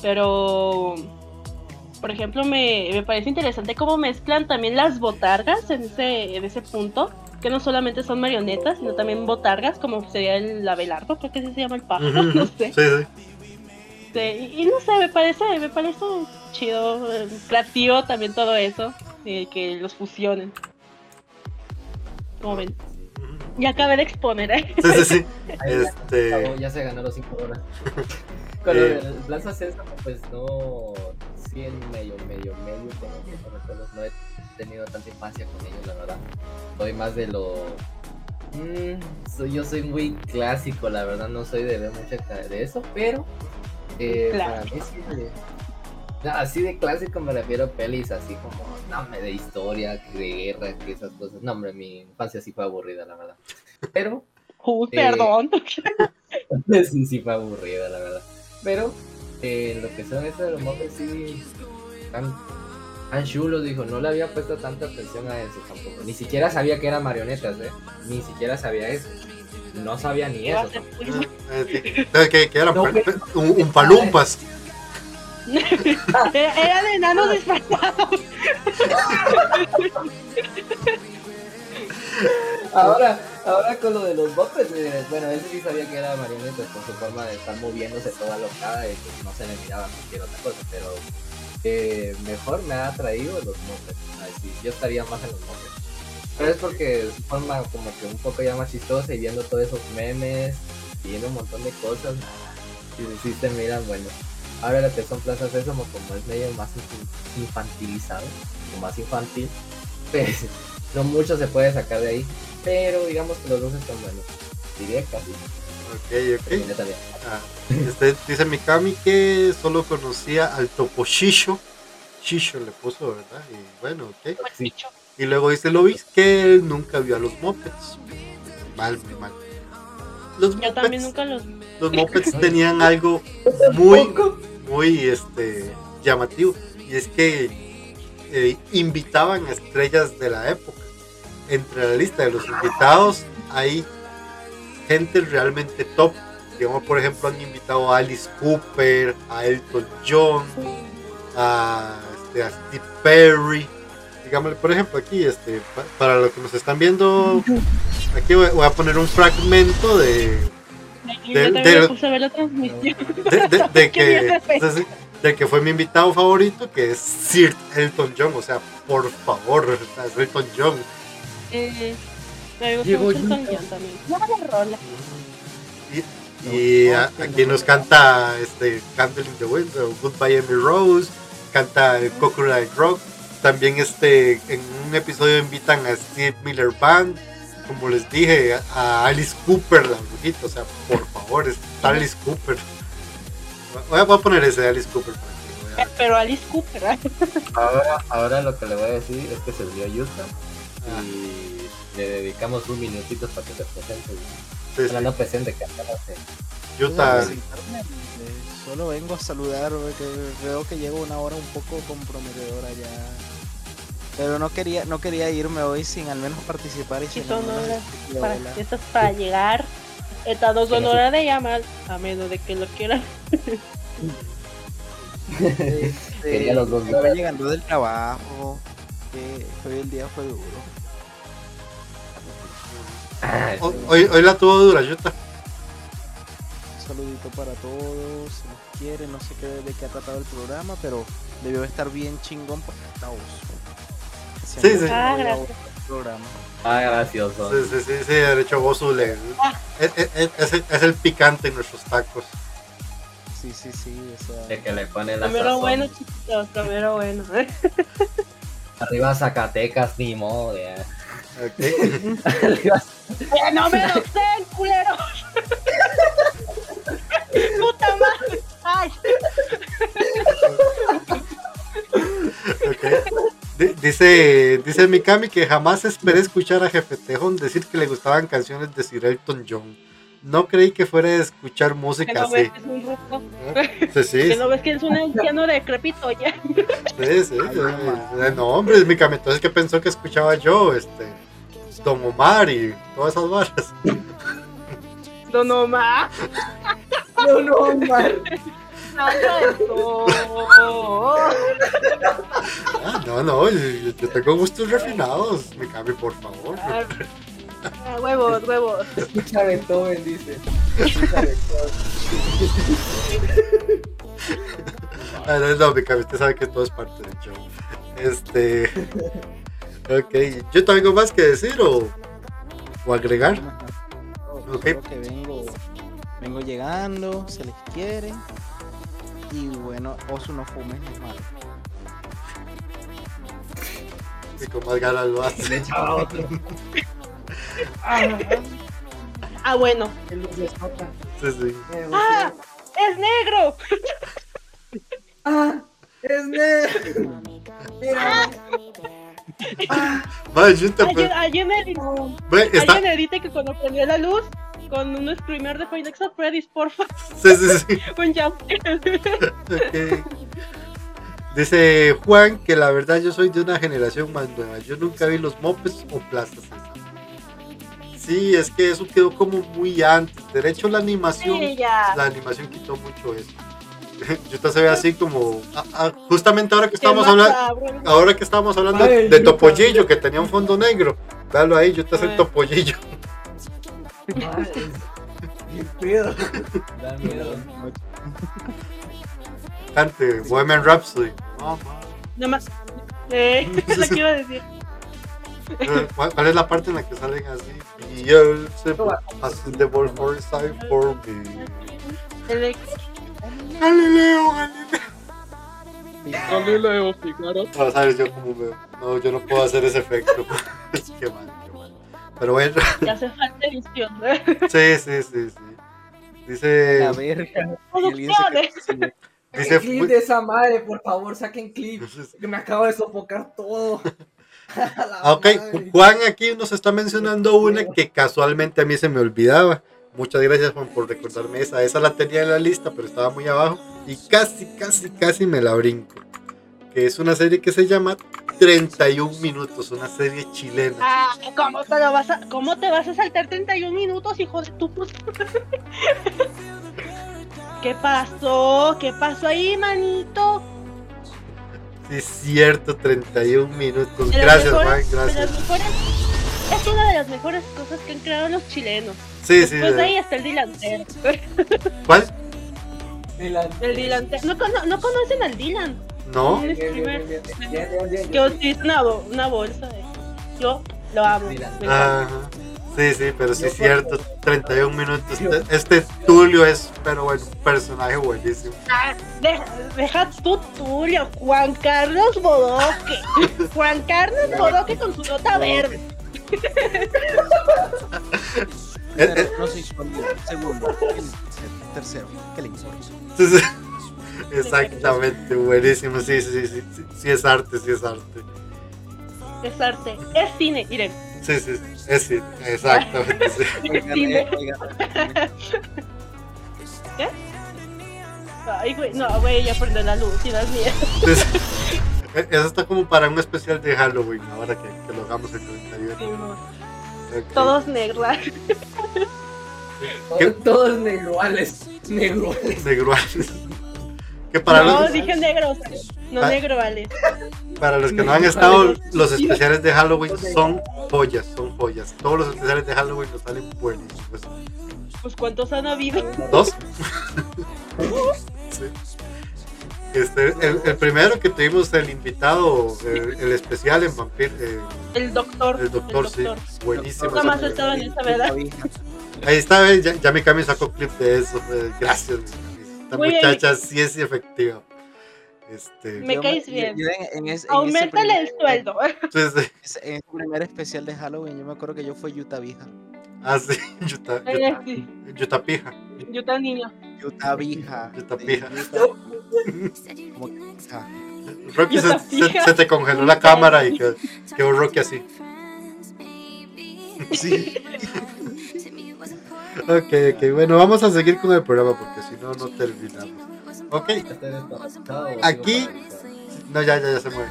pero, por ejemplo, me, me parece interesante cómo mezclan también las botargas en ese, en ese punto, que no solamente son marionetas, sino también botargas, como sería el abelardo, creo que así se llama el pájaro, [LAUGHS] no sé. Sí, sí. Este, y, y no sé, me parece, me parece chido, creativo también todo eso, eh, que los fusionen. Como ven, ya acabé de exponer, ¿eh? Sí, sí, sí. [LAUGHS] Ahí ya, Este. acabó, ya se ganó los 5 horas. [LAUGHS] Con lo Eh. del Plaza Sésamo, pues no. Sí, en medio, medio, medio. Recuerdos. No he tenido tanta infancia con ellos, la verdad. Soy más de lo. Mm, soy, yo soy muy clásico, la verdad. No soy de ver mucha de eso, pero. Eh, para mí sí. No, así de clásico me refiero a pelis así como, no, me de historia, que de guerra, que esas cosas. No, hombre, mi infancia sí fue aburrida, la verdad. Pero Uy, Eh, perdón. [LAUGHS] sí, sí fue aburrida, la verdad. Pero eh, lo que son estos de los Muppets sí tan, tan chulos, dijo, no le había puesto tanta atención a eso tampoco. Ni siquiera sabía que eran marionetas, ¿eh? Ni siquiera sabía eso. No sabía ni ¿Qué va a eso. Eh, sí. ¿Sabes qué? Que eran No, pero- un, un palumpas. Era, de enanos disfrazados. Ahora, ahora con lo de los Muppets, eh, bueno, ese sí sabía que era marionetas con su forma de estar moviéndose toda locada y pues no se le miraba cualquier otra cosa, pero eh, mejor me ha atraído los Muppets. Ay, sí, yo estaría más en los Muppets. Pero es porque su forma como que un poco ya más chistosa y viendo todos esos memes y viendo un montón de cosas, sí, sí se miran bueno. Ahora lo que son plazas Sésamo como es medio más inf- infantilizado, o más infantil, [LAUGHS] pues no mucho se puede sacar de ahí. Pero digamos que los dos están buenos. Diría casi. Ok, ok. También. Ah, este, dice Mikami que solo conocía al Topo Shisho. Shisho le puso, ¿verdad? Y bueno, ok. Sí. Y luego dice Lovis que él nunca vio a los Muppets. Mal, muy mal. Los Yo también Muppets, nunca los. los Muppets [LAUGHS] tenían algo muy, muy este, llamativo. Y es que eh, invitaban a estrellas de la época. Entre la lista de los invitados hay gente realmente top. Digamos, por ejemplo, han invitado a Alice Cooper, a Elton John, a, este, a Steve Perry. Digamos, por ejemplo, aquí, este, pa- para los que nos están viendo, aquí voy a poner un fragmento de, Yo de- también de- me puse a ver la transmisión. de, de- [LAUGHS] de Qué bien que, de fue mi invitado favorito, que es Sir Elton John. O sea, por favor, es Elton John. Eh, me gusta mucho Yuta. Elton John también. No vaya rola. Y, aquí nos canta este, Candle in the Wind, o Goodbye Amy Rose, canta Coconut Rock. También este, en un episodio invitan a Steve Miller Band, como les dije, a Alice Cooper, la brujita. O sea, por favor, es Alice Cooper. Voy a, voy a poner ese de Alice Cooper para que lo vean. Pero Alice Cooper. ¿eh? [LAUGHS] Ahora, ahora lo que le voy a decir es que se vio Utah Ah, y le dedicamos un minutito para que se presente. sí, sí. no presente, que. Utah, Eh, Solo vengo a saludar, porque veo que llevo una hora un poco comprometedora ya. Pero no quería, no quería irme hoy sin al menos participar y sin son horas decir Para, esto es para llegar. Esta dos son horas de llamar. A menos de que lo quieran. Este, Quería los dos estaba horas. llegando del trabajo, que hoy el día fue duro. Ah, Hoy, hoy- la tuvo dura, Utah. Un saludito para todos, si nos quieren, no sé qué de qué ha tratado el programa, pero debió estar bien chingón porque está oso. Sí, sí. Ah, gracias. Ah, gracioso. Sí, sí, sí, sí, de hecho Gozu le... Es, es- es el- es el picante en nuestros tacos. Sí, sí, sí. Eso, De que le pone la Primero sazón. bueno, chiquitos, primero bueno. [LAUGHS] Arriba Zacatecas, ni modo. ya. Ok. Arriba- ¡Que no me lo den, culero! [LAUGHS] ¡Puta madre! ¡Ay! Dice, dice Mikami que jamás esperé escuchar a Jefe Tejón decir que le gustaban canciones de Sir Elton John. No creí que fuera a escuchar música no así. ves que es un ruco. Sí, sí, Que no ves que es un anciano decrépito ya. sí, sí, eh, No, hombre, es Mikami. Entonces, ¿qué pensó que escuchaba yo? Este, Don Omar y todas esas varas. No, no más. No, no. Ah, no, no, yo, yo tengo gustos refinados. Mikami, por favor. Ah, ah, huevos, huevos. Escucha Beethoven, dice. Escucha [LAUGHS] Beethoven. Ah, no, no, Mikami, usted sabe que todo es parte del show. Este. Ok, ¿yo tengo más que decir o, o agregar? Solo Ok. que vengo, vengo llegando, se les quiere. Y bueno, Osu no fume, es malo. Y con más ganas lo hace. Le echaba otro. Ah, bueno. El nota. Sí, sí. Emociono. ¡Ah! ¡Es negro! ¡Ah! ¡Es negro! Mira. Vale, yo te- Ayer, ayer me di- Ve, está. ayer me dite que cuando prendió la luz, con un screamer de Five Nights at Freddy's, porfa, Sí, sí, sí. [LAUGHS] un jump. Ok. Dice Juan que la verdad yo soy de una generación más nueva. Yo nunca vi los mopes o plazas. Sí, es que eso quedó como muy antes. De hecho, la animación, Sí, la animación quitó mucho eso. [LAUGHS] Yo se ve así como, ah, ah, justamente ahora que estamos hablando, ahora que estamos hablando Ay, de. Topollillo que tenía un fondo negro. Véalo ahí, yo te hace el. Topollillo. Qué pedo. Da miedo. Cante Women Rhapsody. Mamá. Nada más. Eh, [LAUGHS] es lo que iba a decir. ¿Cuál, cuál es la parte en la que salen así? Beelzebub has the ball for side for me. El Galileo, Galileo. Galileo Figaro. No, sabes yo cómo veo. No, yo no puedo hacer ese efecto. [LAUGHS] mal, qué mal. Pero bueno, Que hace falta edición. ¿eh? sí, sí, sí, sí. Dice, La verga. Él [LAUGHS] dice clip de esa madre, por favor, saquen clip. Que me acabo de sofocar todo. [LAUGHS] Ah, ok, madre. Juan aquí nos está mencionando una que casualmente a mí se me olvidaba. Muchas gracias Juan por recordarme esa. Esa la tenía en la lista, pero estaba muy abajo. Y casi, casi, casi me la brinco. Que es una serie que se llama 31 minutos, una serie chilena. Ah, ¿cómo te, lo vas a, ¿Cómo te vas a saltar 31 minutos, hijo de tu puta? [LAUGHS] ¿Qué pasó? ¿Qué pasó ahí, manito? Sí, es cierto, 31 minutos. De Gracias mejores- las gracias. mejores- es una de las mejores cosas que han creado los chilenos. Sí, sí. Pues de- ahí está el delantero. ¿Cuál? Dylan. El delantero. ¿No, cono- ¿No conocen al Dylan? ¿No? Un streamer que utiliza una, bo- una bolsa. Yo lo amo. Ajá. Sí, sí, pero sí es cierto, 31 minutos. Este, este Tulio es, pero bueno, un personaje buenísimo. Ah, deja, deja tú, Tulio. Juan Carlos Bodoque. [LAUGHS] Juan Carlos Bodoque con su nota verde. [LAUGHS] Eh, eh, No soy. Segundo. Tercero. ¿Qué le importa? Sí, [LAUGHS] sí. Exactamente, buenísimo. Sí, sí, sí, sí, sí, sí es arte, sí es arte. Es arte. Es cine, miren. Sí, sí, [LAUGHS] sí, [LAUGHS] es sí, exactamente. Sí. Oigan, Sí, eh, oigan. Ay, güey. No, güey, ya prende la luz y. Sí, sí. Eh, Eso está como para un especial de Halloween, ahora que, que lo hagamos el 31. Ok. Todos negros. ¿Qué? Todos negroales. Negroales. Negroales. Que para no, los, dije negros. No Ah. negro, vale. para los que no han estado, los especiales de Halloween son joyas, son joyas. Todos los especiales de Halloween nos salen buenísimos. Pues cuántos han habido. ¿Dos? [LAUGHS] Sí. Este, el, el primero que tuvimos el invitado, el, el especial en Vampir, eh, El doctor. el doctor, sí, buenísimo. Nunca más estaba en esa, ¿verdad? Ahí está, ya, ya mi Cami sacó clip de eso. eh, Gracias. Esta Muy bien. muchacha sí es efectiva. Este, Me Yo caes bien. yo en- en ese- en ese Aumentale el sueldo. [LAUGHS] entonces, En ese primer especial de Halloween, yo me acuerdo que yo fui Utah Vija. ah, sí, [LAUGHS] Yuta, sí, Yuta Pija. Tan niño. Utah Vija. Utah Pija. Utah. [LAUGHS] Rocky se te congeló la cámara y quedó, quedó Rocky así. Sí. Ok, ok, bueno, vamos a seguir con el programa porque si no, no terminamos. Ok, Aquí- no, ya, ya, ya se mueve.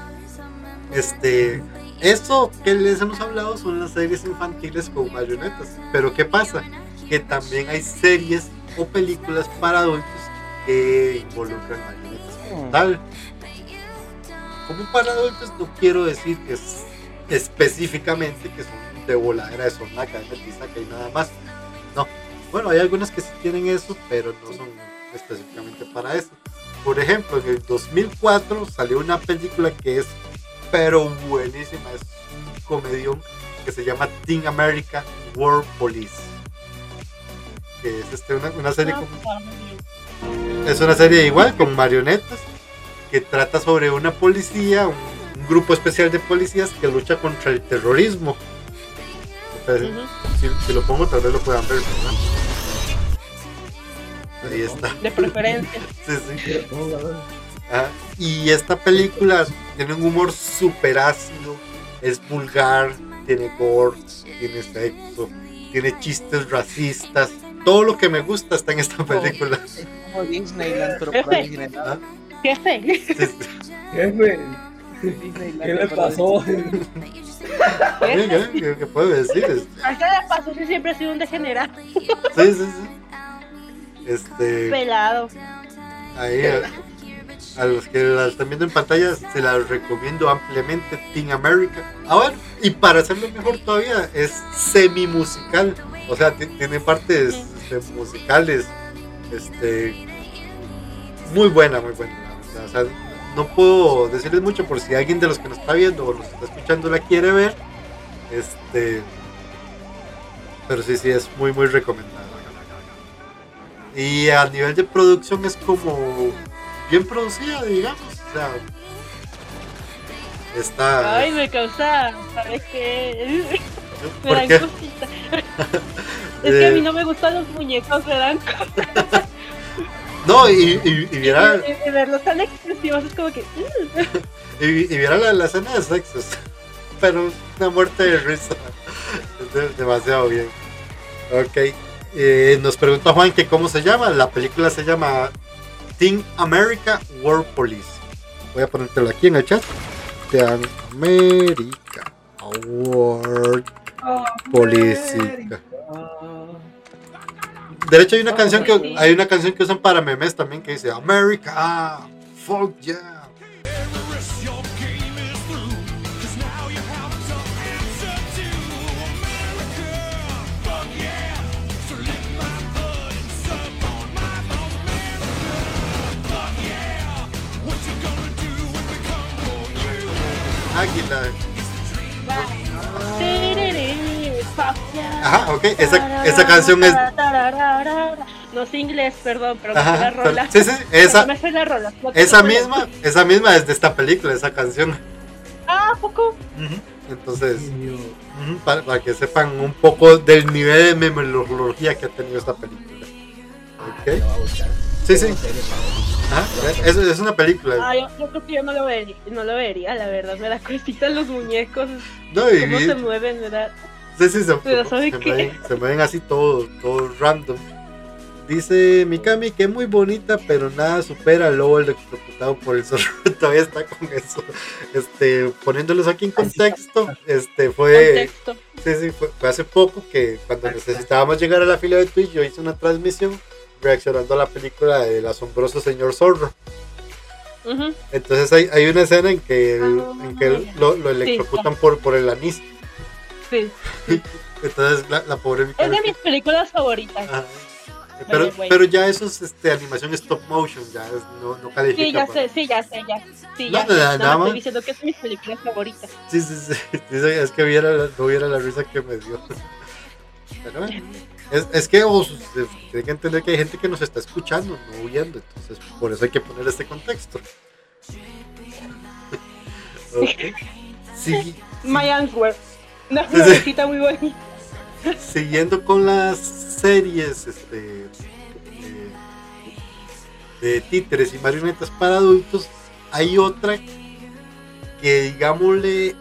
Este, esto que les hemos hablado son las series infantiles con marionetas. Pero ¿qué pasa? Que también hay series o películas para adultos que involucran marionetas como Mm. tal. Como para adultos no quiero decir que es específicamente que son de voladera de que de tiza, que hay nada más. No. Bueno, hay algunas que sí tienen eso, pero no son específicamente para eso. Por ejemplo, en el 2004 salió una película que es pero buenísima, es un comedión que se llama Teen America World Police. Que es este, una, una serie con, es una serie igual con marionetas que trata sobre una policía, un, un grupo especial de policías que lucha contra el terrorismo. Si, si lo pongo tal vez lo puedan ver. ¿verdad? Ahí está. De preferencia. [LAUGHS] Sí, sí. Ajá. Y esta película tiene un humor súper ácido, es vulgar, tiene gore, tiene sexo, tiene chistes racistas. Todo lo que me gusta está en esta película. Es como Disneyland, pero para original. ¿Ah? Jefe. Sí, sí. Jefe, Disneyland, ¿qué le pasó? [LAUGHS] ¿Qué, qué- qué- puedo decir? Es- ¿A qué le pasó si siempre ha sido un degenerado? Sí, sí, sí. Este, Pelado. ahí a, a los que la están viendo en pantalla se la recomiendo ampliamente Teen America. Ah, bueno, y para hacerlo mejor todavía es semi musical, o sea, ti- tiene partes este, musicales, este, muy buena, muy buena. la verdad. O sea, no puedo decirles mucho por si alguien de los que nos está viendo o nos está escuchando la quiere ver, este, pero sí, sí es muy, muy recomendada. Y a nivel de producción es como bien producida, digamos. O sea, está. Ay, me causa. ¿Sabes qué? [LAUGHS] Me. [LAUGHS] Es que a mí Eh, no me gustan los muñecos, me dan cosas. [LAUGHS] No, y, y, y viera, Y, y verlos tan expresivos es como que. [LAUGHS] y, y viera la, la escena de sexos. [LAUGHS] Pero una muerte de risa. Es demasiado bien. Ok. eh, nos pregunta Juan que cómo se llama. La película se llama Teen America World Police. Voy a ponértelo aquí en el chat. Teen America World Police. De hecho hay una canción que sí. hay una canción que usan para memes también que dice America, fuck yeah. Águila. Tiriri, fuck yeah. Ajá, ok, esa, esa canción es. No sé inglés, perdón, pero me sé la Ajá, rola. sí, sí, esa, [LAUGHS] Me sé la rola. esa misma, esa misma es de esta película, esa canción. Ah, ¿a poco. Ujú. Entonces, ujú, para, para que sepan un poco del nivel de memología que ha tenido esta película. Ok. Sí, sí. Ajá, es, es una película. Ah, yo, yo creo que yo no lo vería, no lo vería, la verdad. Me da cosita los muñecos, No, y- cómo se mueven, ¿verdad? Sí, sí, se, Pero se- ¿sabe se mueven, se mueven así todo, todo random. Dice Mikami que es muy bonita, pero nada supera al lobo electrocutado por el zorro. [LAUGHS] Todavía está con eso. Este, poniéndolos aquí en contexto, este fue, Contexto. sí, sí, fue, fue hace poco que cuando necesitábamos llegar a la fila de Twitch, yo hice una transmisión reaccionando a la película del asombroso señor zorro. Entonces hay, hay una escena en que, el- en que el- lo, lo electrocutan por, por el anís. Sí. [LAUGHS] Entonces la, la pobre Es de mis películas favoritas. Ajá. Pero, ya eso es este, animación stop motion, ya es- no, no califica. Sí, ya para- sé, sí, ya sé, ya. Sí, No, ya. no, sé. nada Nada más estoy diciendo que es mi película favorita. Sí, sí, sí. [LAUGHS] Dice, Es que viera, no viera la risa que me dio. [LAUGHS] Pero bueno, es, es que vos tienen que entender que hay gente que nos está escuchando, no viendo. Entonces, por eso hay que poner este contexto. Ok. Sí, My answer. Una florecita muy bonita. [LAUGHS] siguiendo con las series este, de, de títeres y marionetas para adultos, hay otra que, digámosle,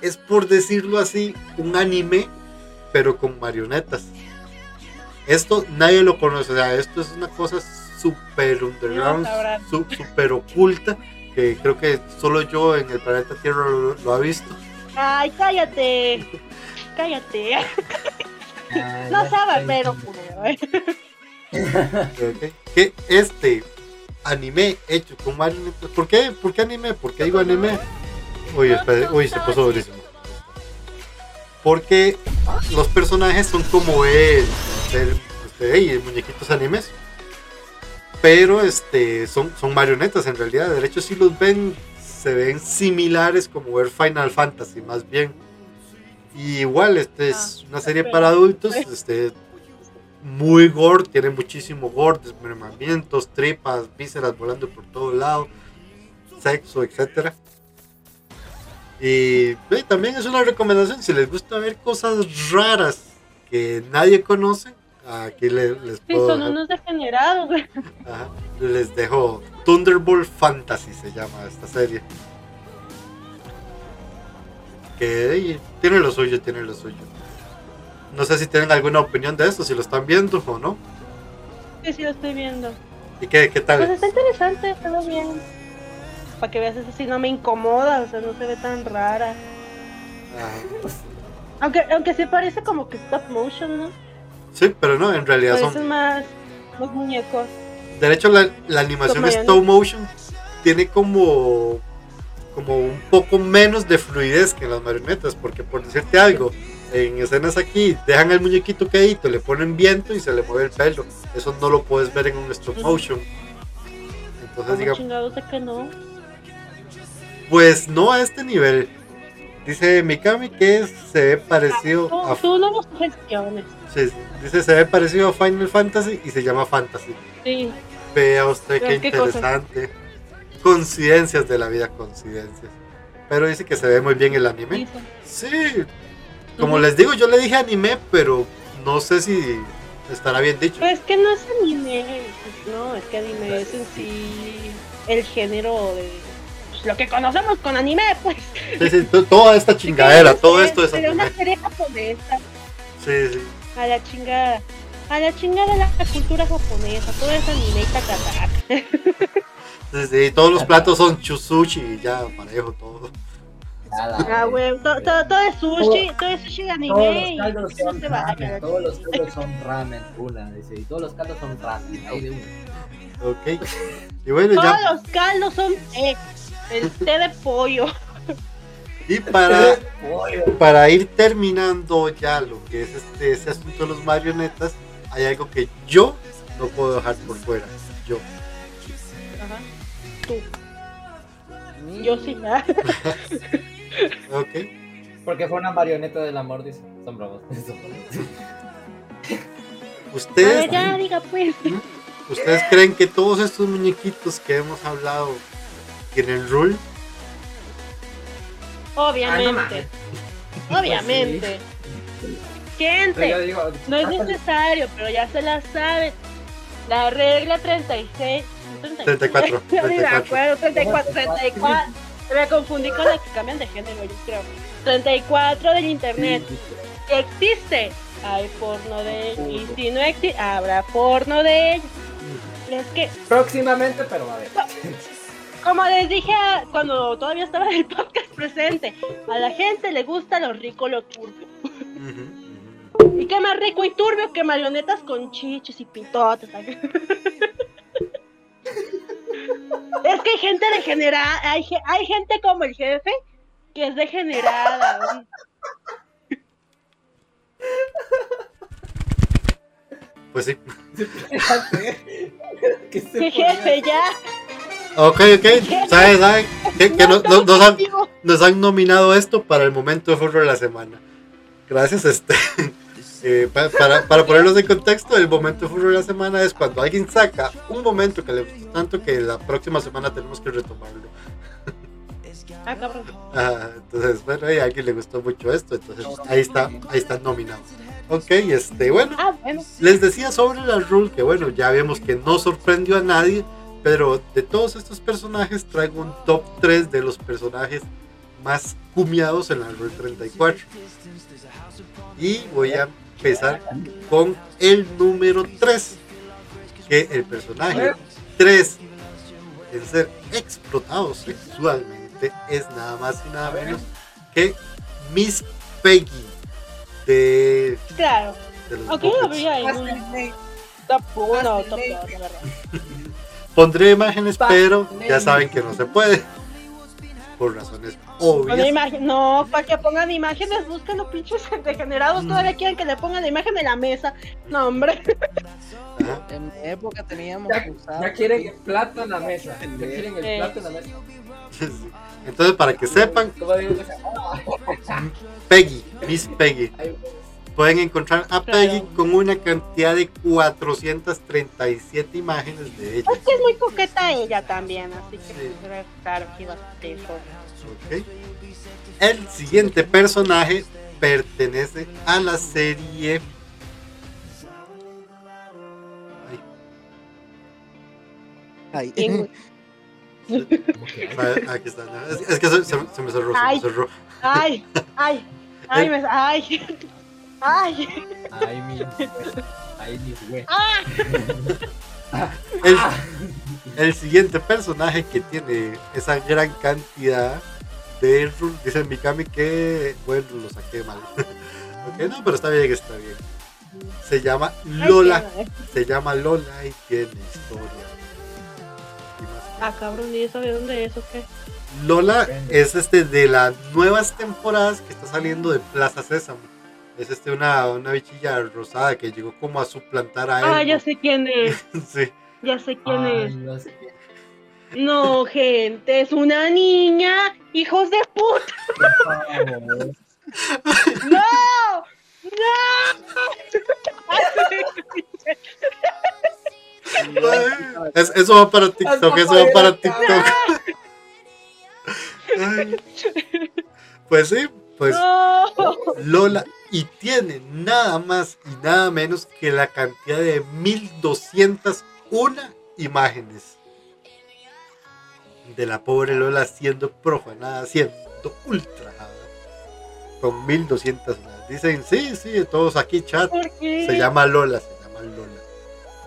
es por decirlo así, un anime, pero con marionetas. Esto nadie lo conoce, o sea, esto es una cosa súper underground, No sabrán. su- súper oculta, que creo que solo yo en el planeta Tierra lo, lo ha visto. Ay, cállate. Cállate. No ya sabe, sé. pero culero, ¿eh? [LAUGHS] Que este anime hecho con marionetas. ¿Por qué? ¿Por qué anime? ¿Por qué digo anime? Uy, espera, uy, se puso durísimo. Porque los personajes son como el, el, este, ey, muñequitos animes. Pero este son, son marionetas en realidad. De hecho, si los ven, se ven similares como ver Final Fantasy, más bien. Y igual, este es una serie para adultos. Este, muy gore, tiene muchísimo gore, desmembramientos, tripas, vísceras volando por todo lado, sexo, etcétera. Y también es una recomendación, si les gusta ver cosas raras que nadie conoce, aquí le- les Sí, puedo son dejar- unos degenerados, ajá, les dejo Thunderbolt Fantasy se llama esta serie. Que tiene lo suyo, tiene lo suyo. No sé si tienen alguna opinión de esto, si lo están viendo o no. Sí, sí, lo estoy viendo. ¿Y qué, qué Pues tal? está interesante, está bien. Para que veas, eso sí no me incomoda, o sea, no se ve tan rara. Ajá. Aunque, aunque sí parece como que stop motion, ¿no? Sí, pero no, en realidad Parecen son. más, más muñecos. De hecho, la, la animación Como stop motion tiene como. como un poco menos de fluidez que en las marionetas, porque por decirte algo, en escenas aquí dejan el muñequito quedito, le ponen viento y se le mueve el pelo. Eso no lo puedes ver en un stop motion. Entonces, digamos, chingados de que no. pues no a este nivel. Dice Mikami que se ve parecido Tú, a. tú no sugestiones. sí, dice se ve parecido a Final Fantasy y se llama Fantasy. Sí. Vea usted qué cosa. interesante. Coincidencias de la vida, coincidencias. Pero dice que se ve muy bien el anime. sí. Como les digo, yo le dije anime, pero no sé si estará bien dicho. Pero es que no es anime. No, es que anime es en sí el género de pues, lo que conocemos con anime, pues. Sí, sí, to- toda esta [LAUGHS] chingadera, Sí, todo sí, esto es Sería una anime. serie japonesa. Sí, sí. A la chingada. A la chingada de la cultura japonesa. Todo es anime y tacatac. sí, sí, Todos los platos son chusushi y ya parejo todo. Ah, güey. Todo, todo, todo es sushi. Todo es sushi de Todos anime. los caldos y no son ramen, todos los caldos son ramen, una, dice, y todos los caldos son ramen, ahí de una. Ok. Y bueno, Todos ya. los caldos son té. El té de pollo. Y para, para ir terminando ya lo que es este, ese asunto de los marionetas, hay algo que yo no puedo dejar por fuera. Yo. Ajá. Tú. Yo sí. ¿verdad? [LAUGHS] Ok. Porque fue una marioneta del amor, dice. Son bromas. Ustedes, ver, ya, diga pues. ¿Ustedes creen que todos estos muñequitos que hemos hablado tienen rule? Obviamente. [LAUGHS] Obviamente. Pero yo Gente, digo, no es ah, necesario, pero ya se la saben. La regla 36. 34, Ya ni me 34. acuerdo, 34, 34. Me confundí con las que cambian de género, yo creo. 34 del internet. Existe. Hay porno de él. Y si no existe, habrá porno de él. Es que, Próximamente, pero a ver. Como les dije a- cuando todavía estaba en el podcast presente, a la gente le gusta lo rico, lo turbio. ¿Y qué más rico y turbio que marionetas con chichis y pitotes? es que hay gente degenerada, hay, hay gente como el jefe que es degenerada. Pues sí. [LAUGHS] ¿Qué se ¡Qué ponía? jefe, ya! Ok, ok. ¿Sabes, saben? Que, que nos, nos- nos han, nos han nominado esto para el momento de furro de la semana. Gracias, este. [LAUGHS] eh, pa- para, para ponerlos en contexto, el momento de furro de la semana es cuando alguien saca un momento que le gustó tanto que la próxima semana tenemos que retomarlo. Ah, cabrón. Ah, entonces, bueno, y a alguien le gustó mucho esto, entonces ahí está, ahí están nominados. Ok, este, bueno, Ah, bueno. les decía sobre la rule que bueno, ya vemos que no sorprendió a nadie, pero de todos estos personajes traigo un top 3 de los personajes más cumiados en la rule 34. Y voy a empezar con el número 3, que el personaje 3 en ser explotado sexualmente es nada más y nada menos que Miss Peggy de, Claro. de los un top 1 o top 2, la verdad. [LAUGHS] Pondré imágenes, pero ya saben que no se puede. Por razones obvias. no, para que pongan imágenes, buscan los pinches [LAUGHS] degenerados, Mm. todavía quieren que le pongan la imagen de la mesa. No, hombre. Ajá. En mi época teníamos Ya, usar. ya quieren el plato en la mesa. Ya quieren el Eh. plato en la mesa. Entonces, para que sepan, ¿Cómo digo que se llama? Peggy, Miss Peggy. Pueden encontrar a Claro. Peggy con una cantidad de 437 imágenes de ella. Es que es muy coqueta ella también, así que Sí. pues, claro que iba a ser eso. Ok. El siguiente personaje pertenece a la serie. Ay, Ay. [LAUGHS] Aquí está. Es, es que se, se- se me cerró, se me Ay. cerró. Ay, ay, ay, [LAUGHS] me, ay, ay. Ay, mi. Ay, mi güey. El, el siguiente personaje que tiene esa gran cantidad de rules, dice Mikami que, bueno, lo saqué mal. [LAUGHS] ok, no, pero está bien, está bien. Se llama Ay, Lola. Se llama Lola y tiene historia. Y más. Ah, cabrón, ¿y eso de dónde es o qué? Lola es este de las nuevas temporadas que está saliendo de Plaza Sésamo. Es este una, una bichilla rosada que llegó como a suplantar a él. Ah, ya sé quién es, [LAUGHS] Sí. ya sé quién Ay, es. no sé. No, gente, es una niña, hijos de puta. ¡No! Es- eso va para TikTok, eso va para TikTok. [LAUGHS] Ay. Pues sí, pues ¡No! Lola y tiene nada más y nada menos que la cantidad de 1201 imágenes de la pobre Lola siendo profanada, siendo ultrajada con 1200 más. Dicen, sí, sí, todos aquí chat, se llama Lola, se llama Lola.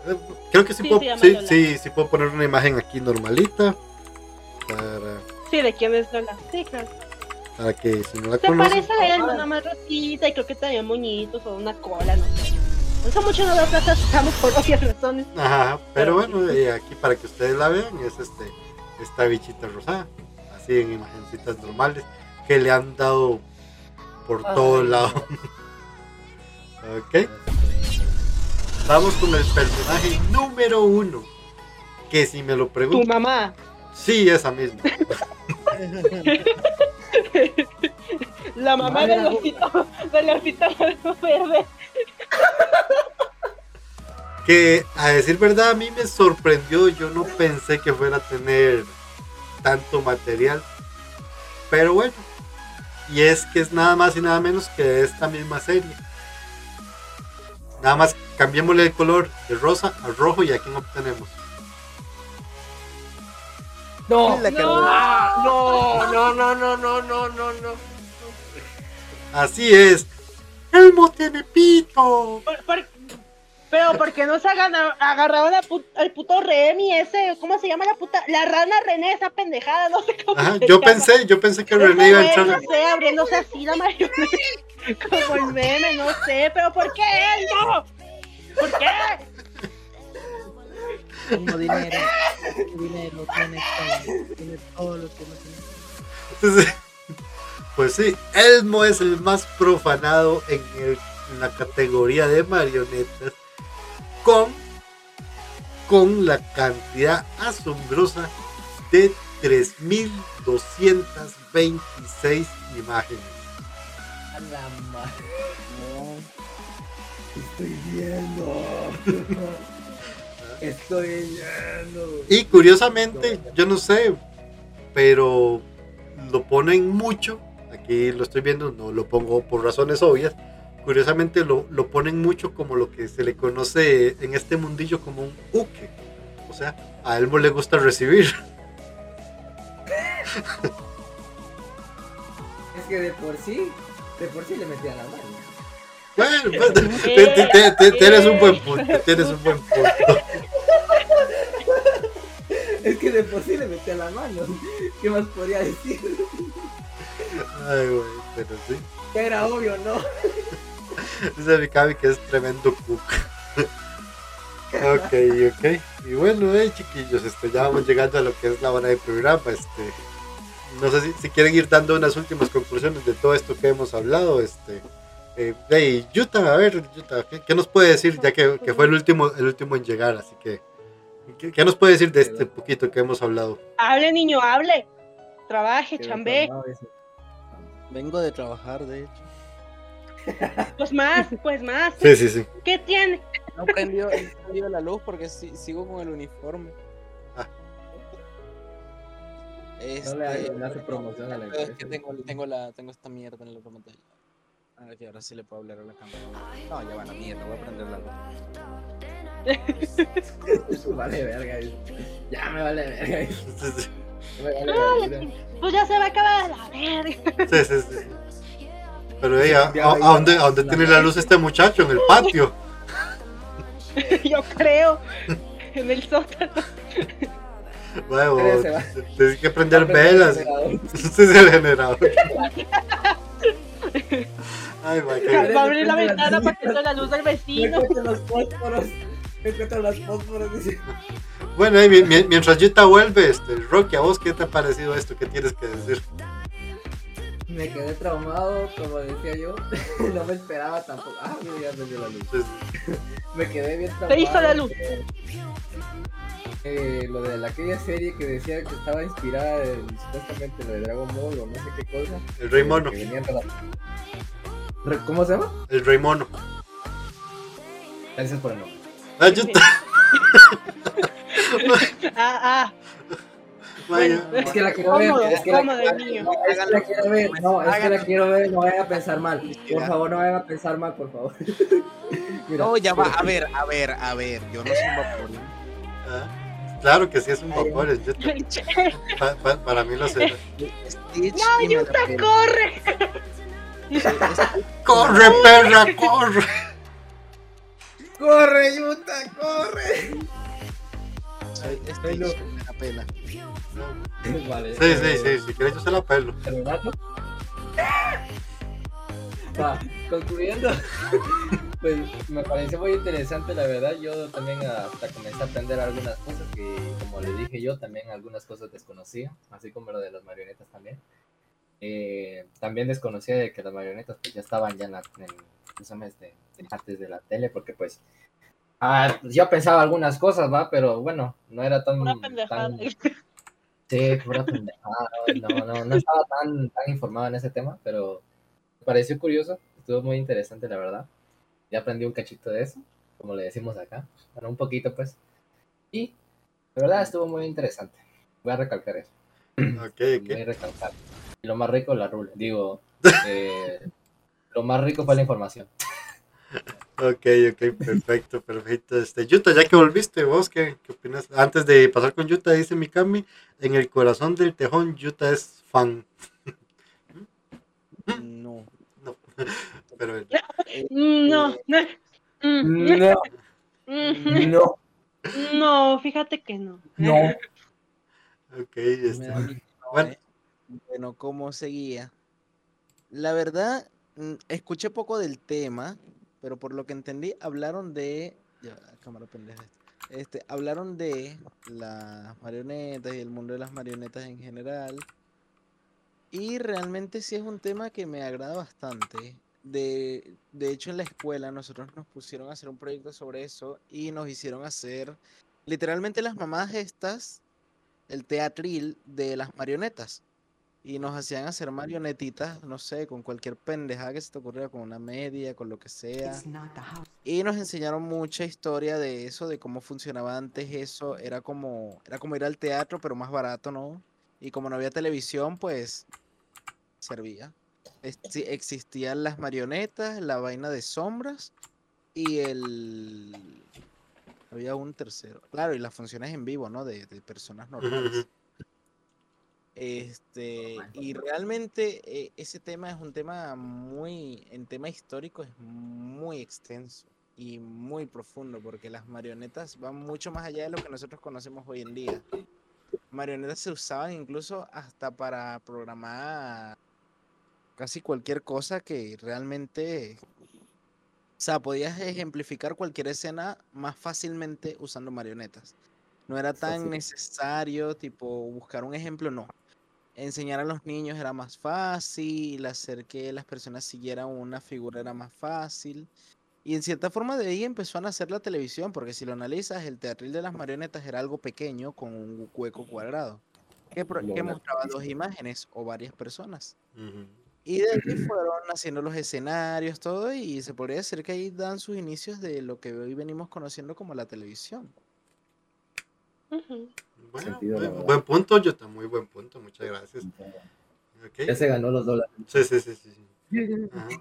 Eh, Creo que sí, Sí, puedo, sí, sí puedo poner una imagen aquí normalita para, Sí, ¿de quién es Lola? Sí, claro. Para que si no la Se parece a él, una más rotita y creo que también moñitos o una cola, no sé. Eso mucho no lo tratamos por obvias razones. Ajá, pero bueno, eh, aquí para que ustedes la vean es este esta bichita rosada, así en imagencitas normales que le han dado por Ay, todos no. lados. [LAUGHS] ok, vamos con el personaje número uno, que si me lo Tu preguntan, mamá. sí, esa misma. [LAUGHS] [LAUGHS] La mamá del osito, del osito verde. Que a decir verdad a mí me sorprendió, yo no pensé que fuera a tener tanto material, pero bueno, y es que es nada más y nada menos que de esta misma serie. Nada más cambiémosle el color de rosa a rojo y a quién obtenemos. No, No. No, no, no, no, no, no, no, no. Así es. Elmo tiene pito. Por- por- pero ¿por qué no se agarra- agarraron al pu- al puto Remy ese? ¿Cómo se llama la puta? La rana René, esa pendejada, no sé cómo Ajá, se yo llama. pensé, yo pensé que René iba a entrar. No sé, abriéndose así la marioneta. [LAUGHS] Como el meme, no sé, pero ¿por qué él no? ¿Por qué? Tengo dinero. Tengo dinero, tiene todo. Tiene todo lo que no tiene. Entonces, [LAUGHS] pues sí, Elmo es el más profanado en, el- en la categoría de marionetas con con la cantidad asombrosa de 3.226 imágenes. A la madre. Estoy viendo. [LAUGHS] Estoy viendo. Y curiosamente, yo no sé, pero lo ponen mucho. Aquí lo estoy viendo, no lo pongo por razones obvias. Curiosamente lo, lo ponen mucho como lo que se le conoce en este mundillo como un uke. O sea, a Elmo le gusta recibir. [LAUGHS] Es que de por sí, de por sí le metía la mano. Bueno, pues, tienes un buen punto, tienes un buen punto. Es que de por sí le metía la mano. ¿Qué más podría decir? Ay, güey, pero sí. Era obvio, ¿no? Dice Mikami que es tremendo cook. ok, ok. Y bueno, eh, chiquillos, este, ya vamos llegando a lo que es la hora del programa. Este, no sé si, si quieren ir dando unas últimas conclusiones de todo esto que hemos hablado. Este, eh, hey, Yuta, a ver, Yuta, ¿qué, qué nos puede decir? Ya que, que fue el último, el último en llegar, así que, ¿qué, qué nos puede decir de este poquito que hemos hablado? Hable, niño, hable. Trabaje, ese. Vengo de trabajar, de hecho. Pues más, pues más. Sí, sí, sí. ¿Qué tiene? No prendió, prendido la luz porque si- sigo con el uniforme. Ah. Este, No le hace- no promoción a la pero es empresa. que tengo, tengo, la, tengo esta mierda en la pantalla. A ver, que ahora sí le puedo hablar a la cámara. No, ya va la mierda, voy a prender la luz. [LAUGHS] Vale, verga. Ya me vale verga. Me vale verga. Pues ya se va a acabar la verga. sí, sí, sí. Pero hey, ¿a, a- a dónde, a dónde tiene la luz este muchacho? En el patio. [LAUGHS] Yo creo. En el sótano. Va. tienes que prender a velas. [LAUGHS] Ese es el generador. Ay, va, a abrir la ventana para que entre la luz del Me vecino. encuentro los fósforos. Me encuentro los fósforos. Bueno, y mientras Yuta vuelve, este, Rocky, ¿a vos qué te ha parecido esto? ¿Qué tienes que decir? Me quedé traumado, como decía yo. [LAUGHS] No me esperaba tampoco. Ah, mira, ya la luz. [LAUGHS] Me quedé bien traumado. Te hizo la luz. Eh, lo de la, aquella serie que decía que estaba inspirada en supuestamente lo de Dragon Ball o no sé qué cosa. el Rey Mono, Que venían la- Re- ¿Cómo se llama? el Rey Mono. Gracias por el nombre. Ah, [LAUGHS] Ah, ah. vaya. Es que la quiero ver. Es que la, cómodo el niño. no, es que la quiero ver. No, es que la quiero ver. No vayan a pensar mal. Por favor, no vayan a pensar mal, por favor. [LAUGHS] Mira, No, ya va, a ver, a ver, a ver. Yo no soy un vapor. Ah, claro que sí es un vapor. Pa- pa- para mí lo. Stitch No, Yuta, corre. ¡Corre, perra, corre! ¡Corre, Yuta, corre! Soy no. me la pela. Vale. Sí, sí, sí, si quieres yo se la pelo. ¿El gato? Va, concluyendo. [LAUGHS] Pues me pareció muy interesante, la verdad. Yo también hasta comencé a aprender algunas cosas que, como le dije yo, también algunas cosas desconocía, así como lo de las marionetas también. Eh, también desconocía de que las marionetas pues, ya estaban ya en la, en, ¿cómo se llama este? antes de la tele, porque pues ah, pues, yo pensaba algunas cosas, va, pero bueno, no era tan, Una pendejada. tan Sí, pura pendejada. No, no, no estaba tan, tan informado en ese tema, pero me pareció curioso. Estuvo muy interesante, la verdad. Ya aprendí un cachito de eso, como le decimos acá. Bueno, un poquito, pues. Y, la verdad, estuvo muy interesante. Voy a recalcar eso. Ok, Voy ok. a recalcar. Y lo más rico, la rule. Digo, [LAUGHS] eh, lo más rico fue la información. Ok, ok, perfecto, perfecto. Este, Yuta, ya que volviste, ¿vos qué, qué opinas? Antes de pasar con Yuta, dice Mikami, en el corazón del tejón, Yuta es fan. [LAUGHS] No. No, [LAUGHS] pero eh, No, no. No, no, No, fíjate que no. no. ok, este, bueno. Bueno, ¿cómo seguía? La verdad, mm, escuché poco del tema, pero por lo que entendí, hablaron de. Ya, cámara pendeja. Este, hablaron de las marionetas y el mundo de las marionetas en general. Y realmente sí es un tema que me agrada bastante. De, de hecho, en la escuela nosotros nos pusieron a hacer un proyecto sobre eso y nos hicieron hacer literalmente las mamás estas, el teatril de las marionetas. Y nos hacían hacer marionetitas, no sé, con cualquier pendejada que se te ocurriera, con una media, con lo que sea. Y nos enseñaron mucha historia de eso, de cómo funcionaba antes eso. Era como, era como ir al teatro, pero más barato, ¿no? Y como no había televisión, pues servía. Existían las marionetas, la vaina de sombras y el... Había un tercero. Claro, y las funciones en vivo, ¿no? De, de personas normales. Este, y realmente eh, ese tema es un tema muy, en tema histórico es muy extenso y muy profundo, porque las marionetas van mucho más allá de lo que nosotros conocemos hoy en día. Marionetas se usaban incluso hasta para programar casi cualquier cosa que realmente, o sea, podías ejemplificar cualquier escena más fácilmente usando marionetas. No era tan necesario, tipo, buscar un ejemplo, no. Enseñar a los niños era más fácil, hacer que las personas siguieran una figura era más fácil. Y en cierta forma de ahí empezó a nacer la televisión, porque si lo analizas, el teatril de las marionetas era algo pequeño con un hueco cuadrado, que, pro- que mostraba dos imágenes o varias personas. Ujú. Y de aquí fueron haciendo los escenarios, todo, y se podría decir que ahí dan sus inicios de lo que hoy venimos conociendo como la televisión. Ujú. Bueno, Sentido, la buen punto, Jota, muy buen punto, muchas gracias. Ya se ganó los dólares. Sí, sí, sí, sí. Ajá. [LAUGHS]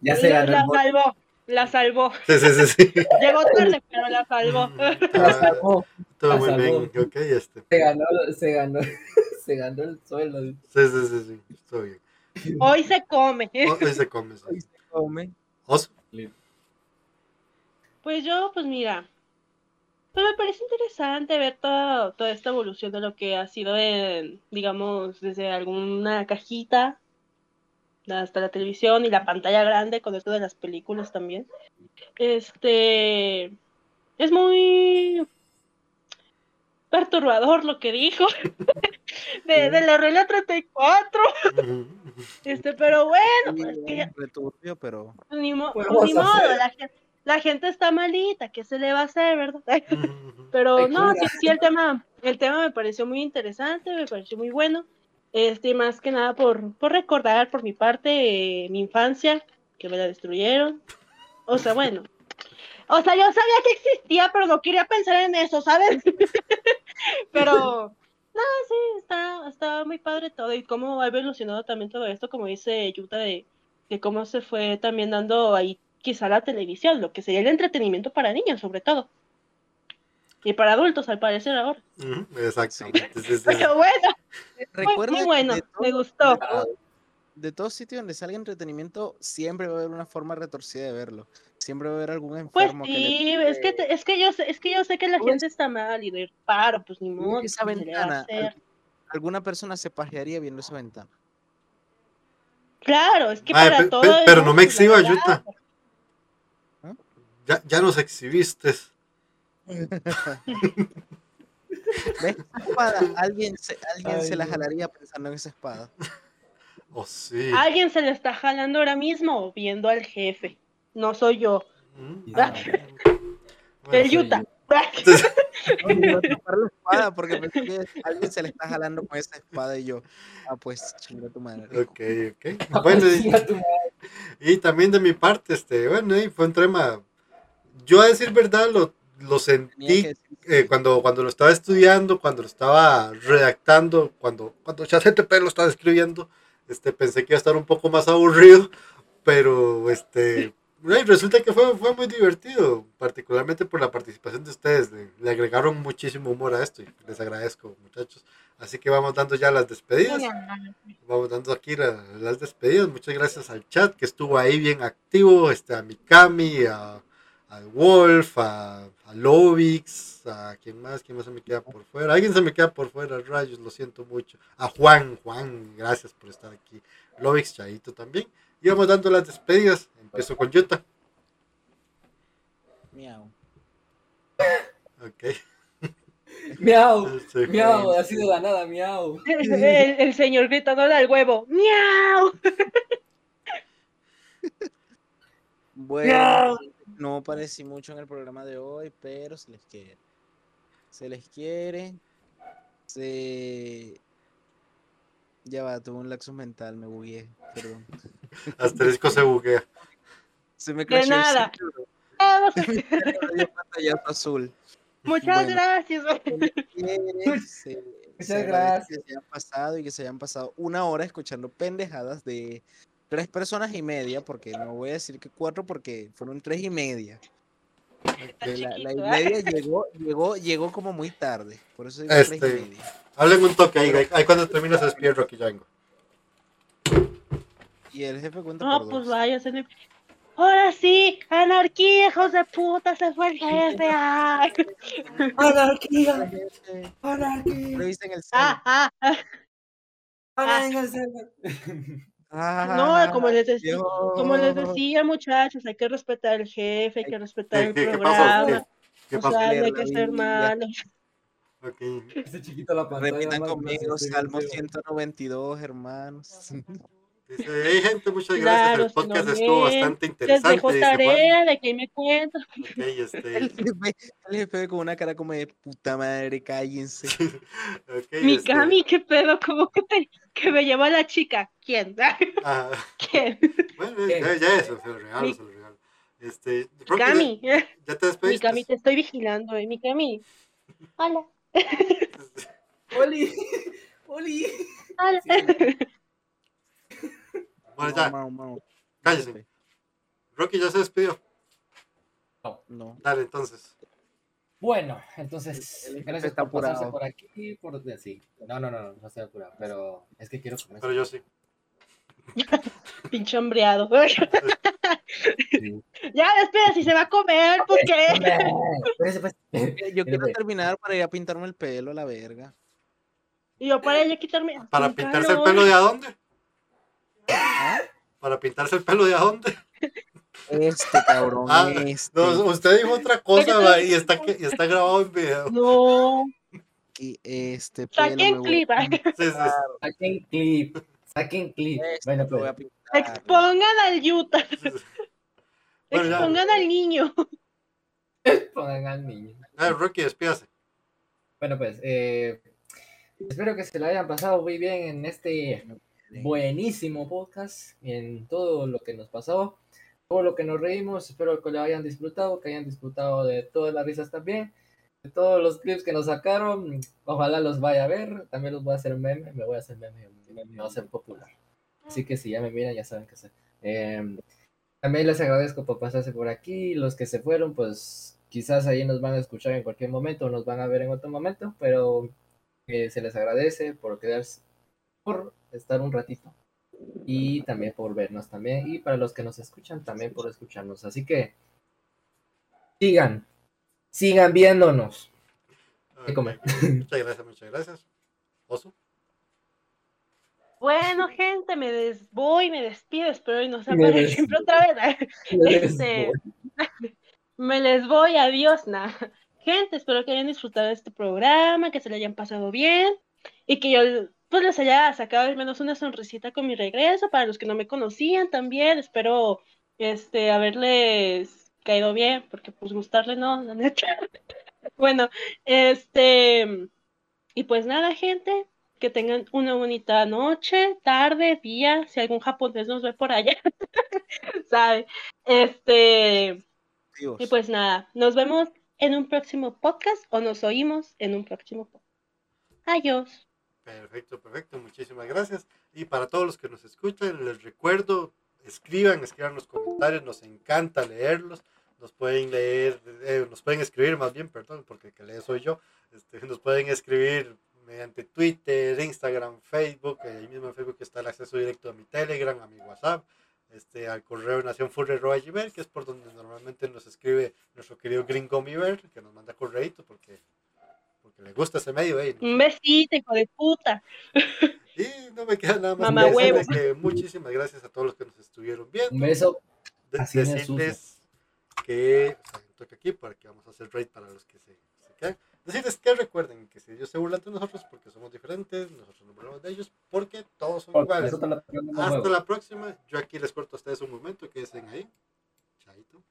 Ya se La, ganó la salvó, la salvó. Sí, sí, sí, sí. Llegó tarde, pero la salvó. La [LAUGHS] Todo, salvó. todo la muy bien, ok, este. Se ganó, se ganó, [LAUGHS] se ganó el sueldo. Sí, sí, sí, sí, todo bien. Hoy se come. Hoy se come, sí. Come. Oso. Pues yo, pues mira, pues me parece interesante ver toda, toda esta evolución de lo que ha sido, en, digamos, desde alguna cajita hasta la televisión y la pantalla grande con esto de las películas también. Este es muy perturbador lo que dijo [LAUGHS] de, de la regla 34. Ujú. Este, pero bueno, pues, que- es returbio, pero ni, mo- ¿Qué pues ni modo, la, gen- la gente está malita, ¿qué se le va a hacer, verdad? [LAUGHS] Pero no, sí, sí, el tema, el tema me pareció muy interesante, me pareció muy bueno. Este, más que nada por, por recordar por mi parte eh, mi infancia, que me la destruyeron. O sea, bueno. O sea, yo sabía que existía, pero no quería pensar en eso, ¿sabes? [LAUGHS] pero, no, sí, está, está muy padre todo y cómo ha evolucionado también todo esto, como dice Yuta, de, de cómo se fue también dando ahí quizá la televisión, lo que sería el entretenimiento para niños, sobre todo. Y para adultos, al parecer ahora. Sí, sí, sí. [LAUGHS] Pero bueno, muy, recuerda muy bueno, todo- me gustó. de todo- de todo sitio donde salga entretenimiento, siempre va a haber una forma retorcida de verlo. Siempre va a haber algún Pues enfermo que le sí, es que, te- es que yo sé, es que yo sé que la Tú gente está mal y de paro, pues ni modo, esa ¿qué se le va a ventana. al- alguna persona se pajearía viendo esa ventana. Claro, es que Ay, para pe- todo. pero no me exhiba. Yuta. Ya, ya nos exhibiste. [LAUGHS] ¿Ves? Esa espada, alguien se, alguien Ay, se la jalaría pensando en esa espada. Oh, sí. Alguien se le está jalando ahora mismo viendo al jefe. No soy yo. Mm. Ah, Bueno, el Utah. No, me iba a tapar la espada porque pensé que alguien se le está jalando con esa espada y yo, ah, pues chinga tu madre. Ok, ok. Bueno, y- [LAUGHS] Chinga tu madre. Y también de mi parte, este, bueno, ahí fue un tema. Yo a decir verdad lo, lo sentí eh, cuando, cuando lo estaba estudiando, cuando lo estaba redactando, cuando, cuando ChatGPT lo estaba escribiendo, este, pensé que iba a estar un poco más aburrido, pero este, ay, resulta que fue, fue muy divertido, particularmente por la participación de ustedes. Le, le agregaron muchísimo humor a esto y les agradezco, muchachos. Así que vamos dando ya las despedidas. Vamos dando aquí la- las despedidas. Muchas gracias al chat que estuvo ahí bien activo. Este, a Mikami, a, al Wolf, a, a Lovix, a quién más, quién más se me queda por fuera. Alguien se me queda por fuera, rayos, lo siento mucho. A Juan, Juan, gracias por estar aquí. Lovix, Chaito también. Y vamos dando las despedidas. Empiezo con Yuta. Miau. Ok. Miau, [LAUGHS] Sí. miau, ha sido la nada, miau. [LAUGHS] El, el señor gritándole al huevo. ¡Miau! Bueno, no parecí mucho en el programa de hoy, pero se les quiere. Se les quiere. Se. Ya va, tuve un laxo mental, me bugué, perdón. Asterisco se buguea. Se me De el nada. cerebro. [LAUGHS] Azul. Muchas Bueno. gracias. se, Muchas gracias. Que se hayan pasado y que se hayan pasado una hora escuchando pendejadas de tres personas y media, porque no voy a decir que cuatro, porque fueron tres y media. La, la y ¿eh? media [LAUGHS] llegó, llegó, llegó como muy tarde. Por eso digo tres Este, y media. Hablen un toque ahí, ahí, ahí cuando termine se despide Rocky Django. Y el jefe cuenta No, por pues dos. vaya, se le... Ahora sí, anarquía, hijos de puta, se fue el jefe. ¡ay! [LAUGHS] ¡Anarquía! ¡Anarquía! Revisen el Ah, ah, ah. [LAUGHS] No, como les, decía, Dios. como les decía, muchachos, hay que respetar al jefe, hay que respetar ¿Qué, el qué, qué pasó? programa. ¿Qué, qué O sea, Leer hay que ser malos. Ok. Ese chiquito la pantalla. Repitan conmigo, Salmo sí. 192, hermanos. [LAUGHS] Dice, hey gente, muchas Claro, gracias. El podcast estuvo bastante Les interesante. dejo dice Juan. tarea de que me cuento. Ok, este, El jefe, el jefe con una cara como de puta madre, cállense. [LAUGHS] ok, Mi este, Cami, qué pedo, ¿cómo que, te- que me llevó la chica? ¿Quién? [LAUGHS] ah, ¿Quién? bueno, ya, ya eso, se lo regalo, Mi- se lo regalo. Este, Mi Cami, ya, ya te mi despediste. Cami, te estoy vigilando, eh, mi Cami. [LAUGHS] Hola, ¡Oli! ¡Oli! hola. Bueno, ya, Mau, mau, mau. cállese. Rocky ya se despidió. No. Dale, entonces. Bueno, entonces, El gracias está por pasarse apurado. por aquí. Por... Sí. No, no, no, no, no estoy apurado, pero es que quiero comer. Pero yo sí. [LAUGHS] Pinche hambreado. [LAUGHS] ya despide si se va a comer, ¿por qué? [LAUGHS] Pues. Eh, Yo quiero Jefe, terminar para ir a pintarme el pelo, la verga. Y yo para ella quitarme. ¿Para pintarse el pelo de a dónde? ¿Para pintarse el pelo de a dónde? Este cabrón, Ah, este. No, usted dijo otra cosa va, y está, que- y está grabado en video. No, y este saquen clip. Sí, Saquen clip. Saquen clip. este Bueno, voy pues. a pintar. Expongan al Utah. sí, sí. [LAUGHS] Bueno, ya. Expongan al niño. Pongan al niño. Ah, Rocky, despídase. Bueno, pues, eh, espero que se lo hayan pasado muy bien en este buenísimo podcast en todo lo que nos pasó, todo lo que nos reímos. Espero que lo hayan disfrutado, que hayan disfrutado de todas las risas también, de todos los clips que nos sacaron. Ojalá los vaya a ver. También los voy a hacer meme, me voy a hacer meme, me va a ser popular. Así que si ya me miran, ya saben que sé. Em, también les agradezco por pasarse por aquí. Los que se fueron, pues quizás ahí nos van a escuchar en cualquier momento, o nos van a ver en otro momento, pero eh, se les agradece por quedarse, por estar un ratito y también por vernos también y para los que nos escuchan también por escucharnos. Así que sigan, sigan viéndonos. ¿Qué Ok. comer? Muchas gracias, muchas gracias. Oso. Bueno, gente, me des voy, me despido, espero y no se Me aparezca des siempre otra vez. [LAUGHS] Este, me les voy, adiós, na. Gente, espero que hayan disfrutado de este programa, que se le hayan pasado bien y que yo pues les haya sacado al menos una sonrisita con mi regreso. Para los que no me conocían también, espero este haberles caído bien, porque pues gustarle no, la neta. [LAUGHS] Bueno, este y pues nada, gente, que tengan una bonita noche, tarde, día, si algún japonés nos ve por allá, [LAUGHS] ¿sabe? Este, Dios. y pues nada, nos vemos en un próximo podcast o nos oímos en un próximo podcast. Adiós. Perfecto, perfecto. Muchísimas gracias. Y para todos los que nos escuchan, les recuerdo, escriban, escriban los comentarios. Nos encanta leerlos. Nos pueden leer, eh, nos pueden escribir más bien, perdón, porque que lee soy yo. Este, nos pueden escribir mediante Twitter, Instagram, Facebook. Ahí mismo en Facebook está el acceso directo a mi Telegram, a mi WhatsApp, este, al correo nacionfurre.gmail, que es por donde normalmente nos escribe nuestro querido Gringo Miver, que nos manda correíto porque, porque le gusta ese medio. eh, Un besito, hijo de puta. y no me queda nada más Mamá que huevo. que muchísimas gracias a todos los que nos estuvieron viendo. Un beso. De- así decirles que, o sea, toca aquí para que vamos a hacer raid para los que se, se quedan. Decirles que recuerden que si ellos se burlan de nosotros porque somos diferentes, nosotros nos burlamos de ellos porque todos son Porque iguales. Hasta huevo. la próxima. Yo aquí les corto a ustedes un momento, quédense ahí. Chaito.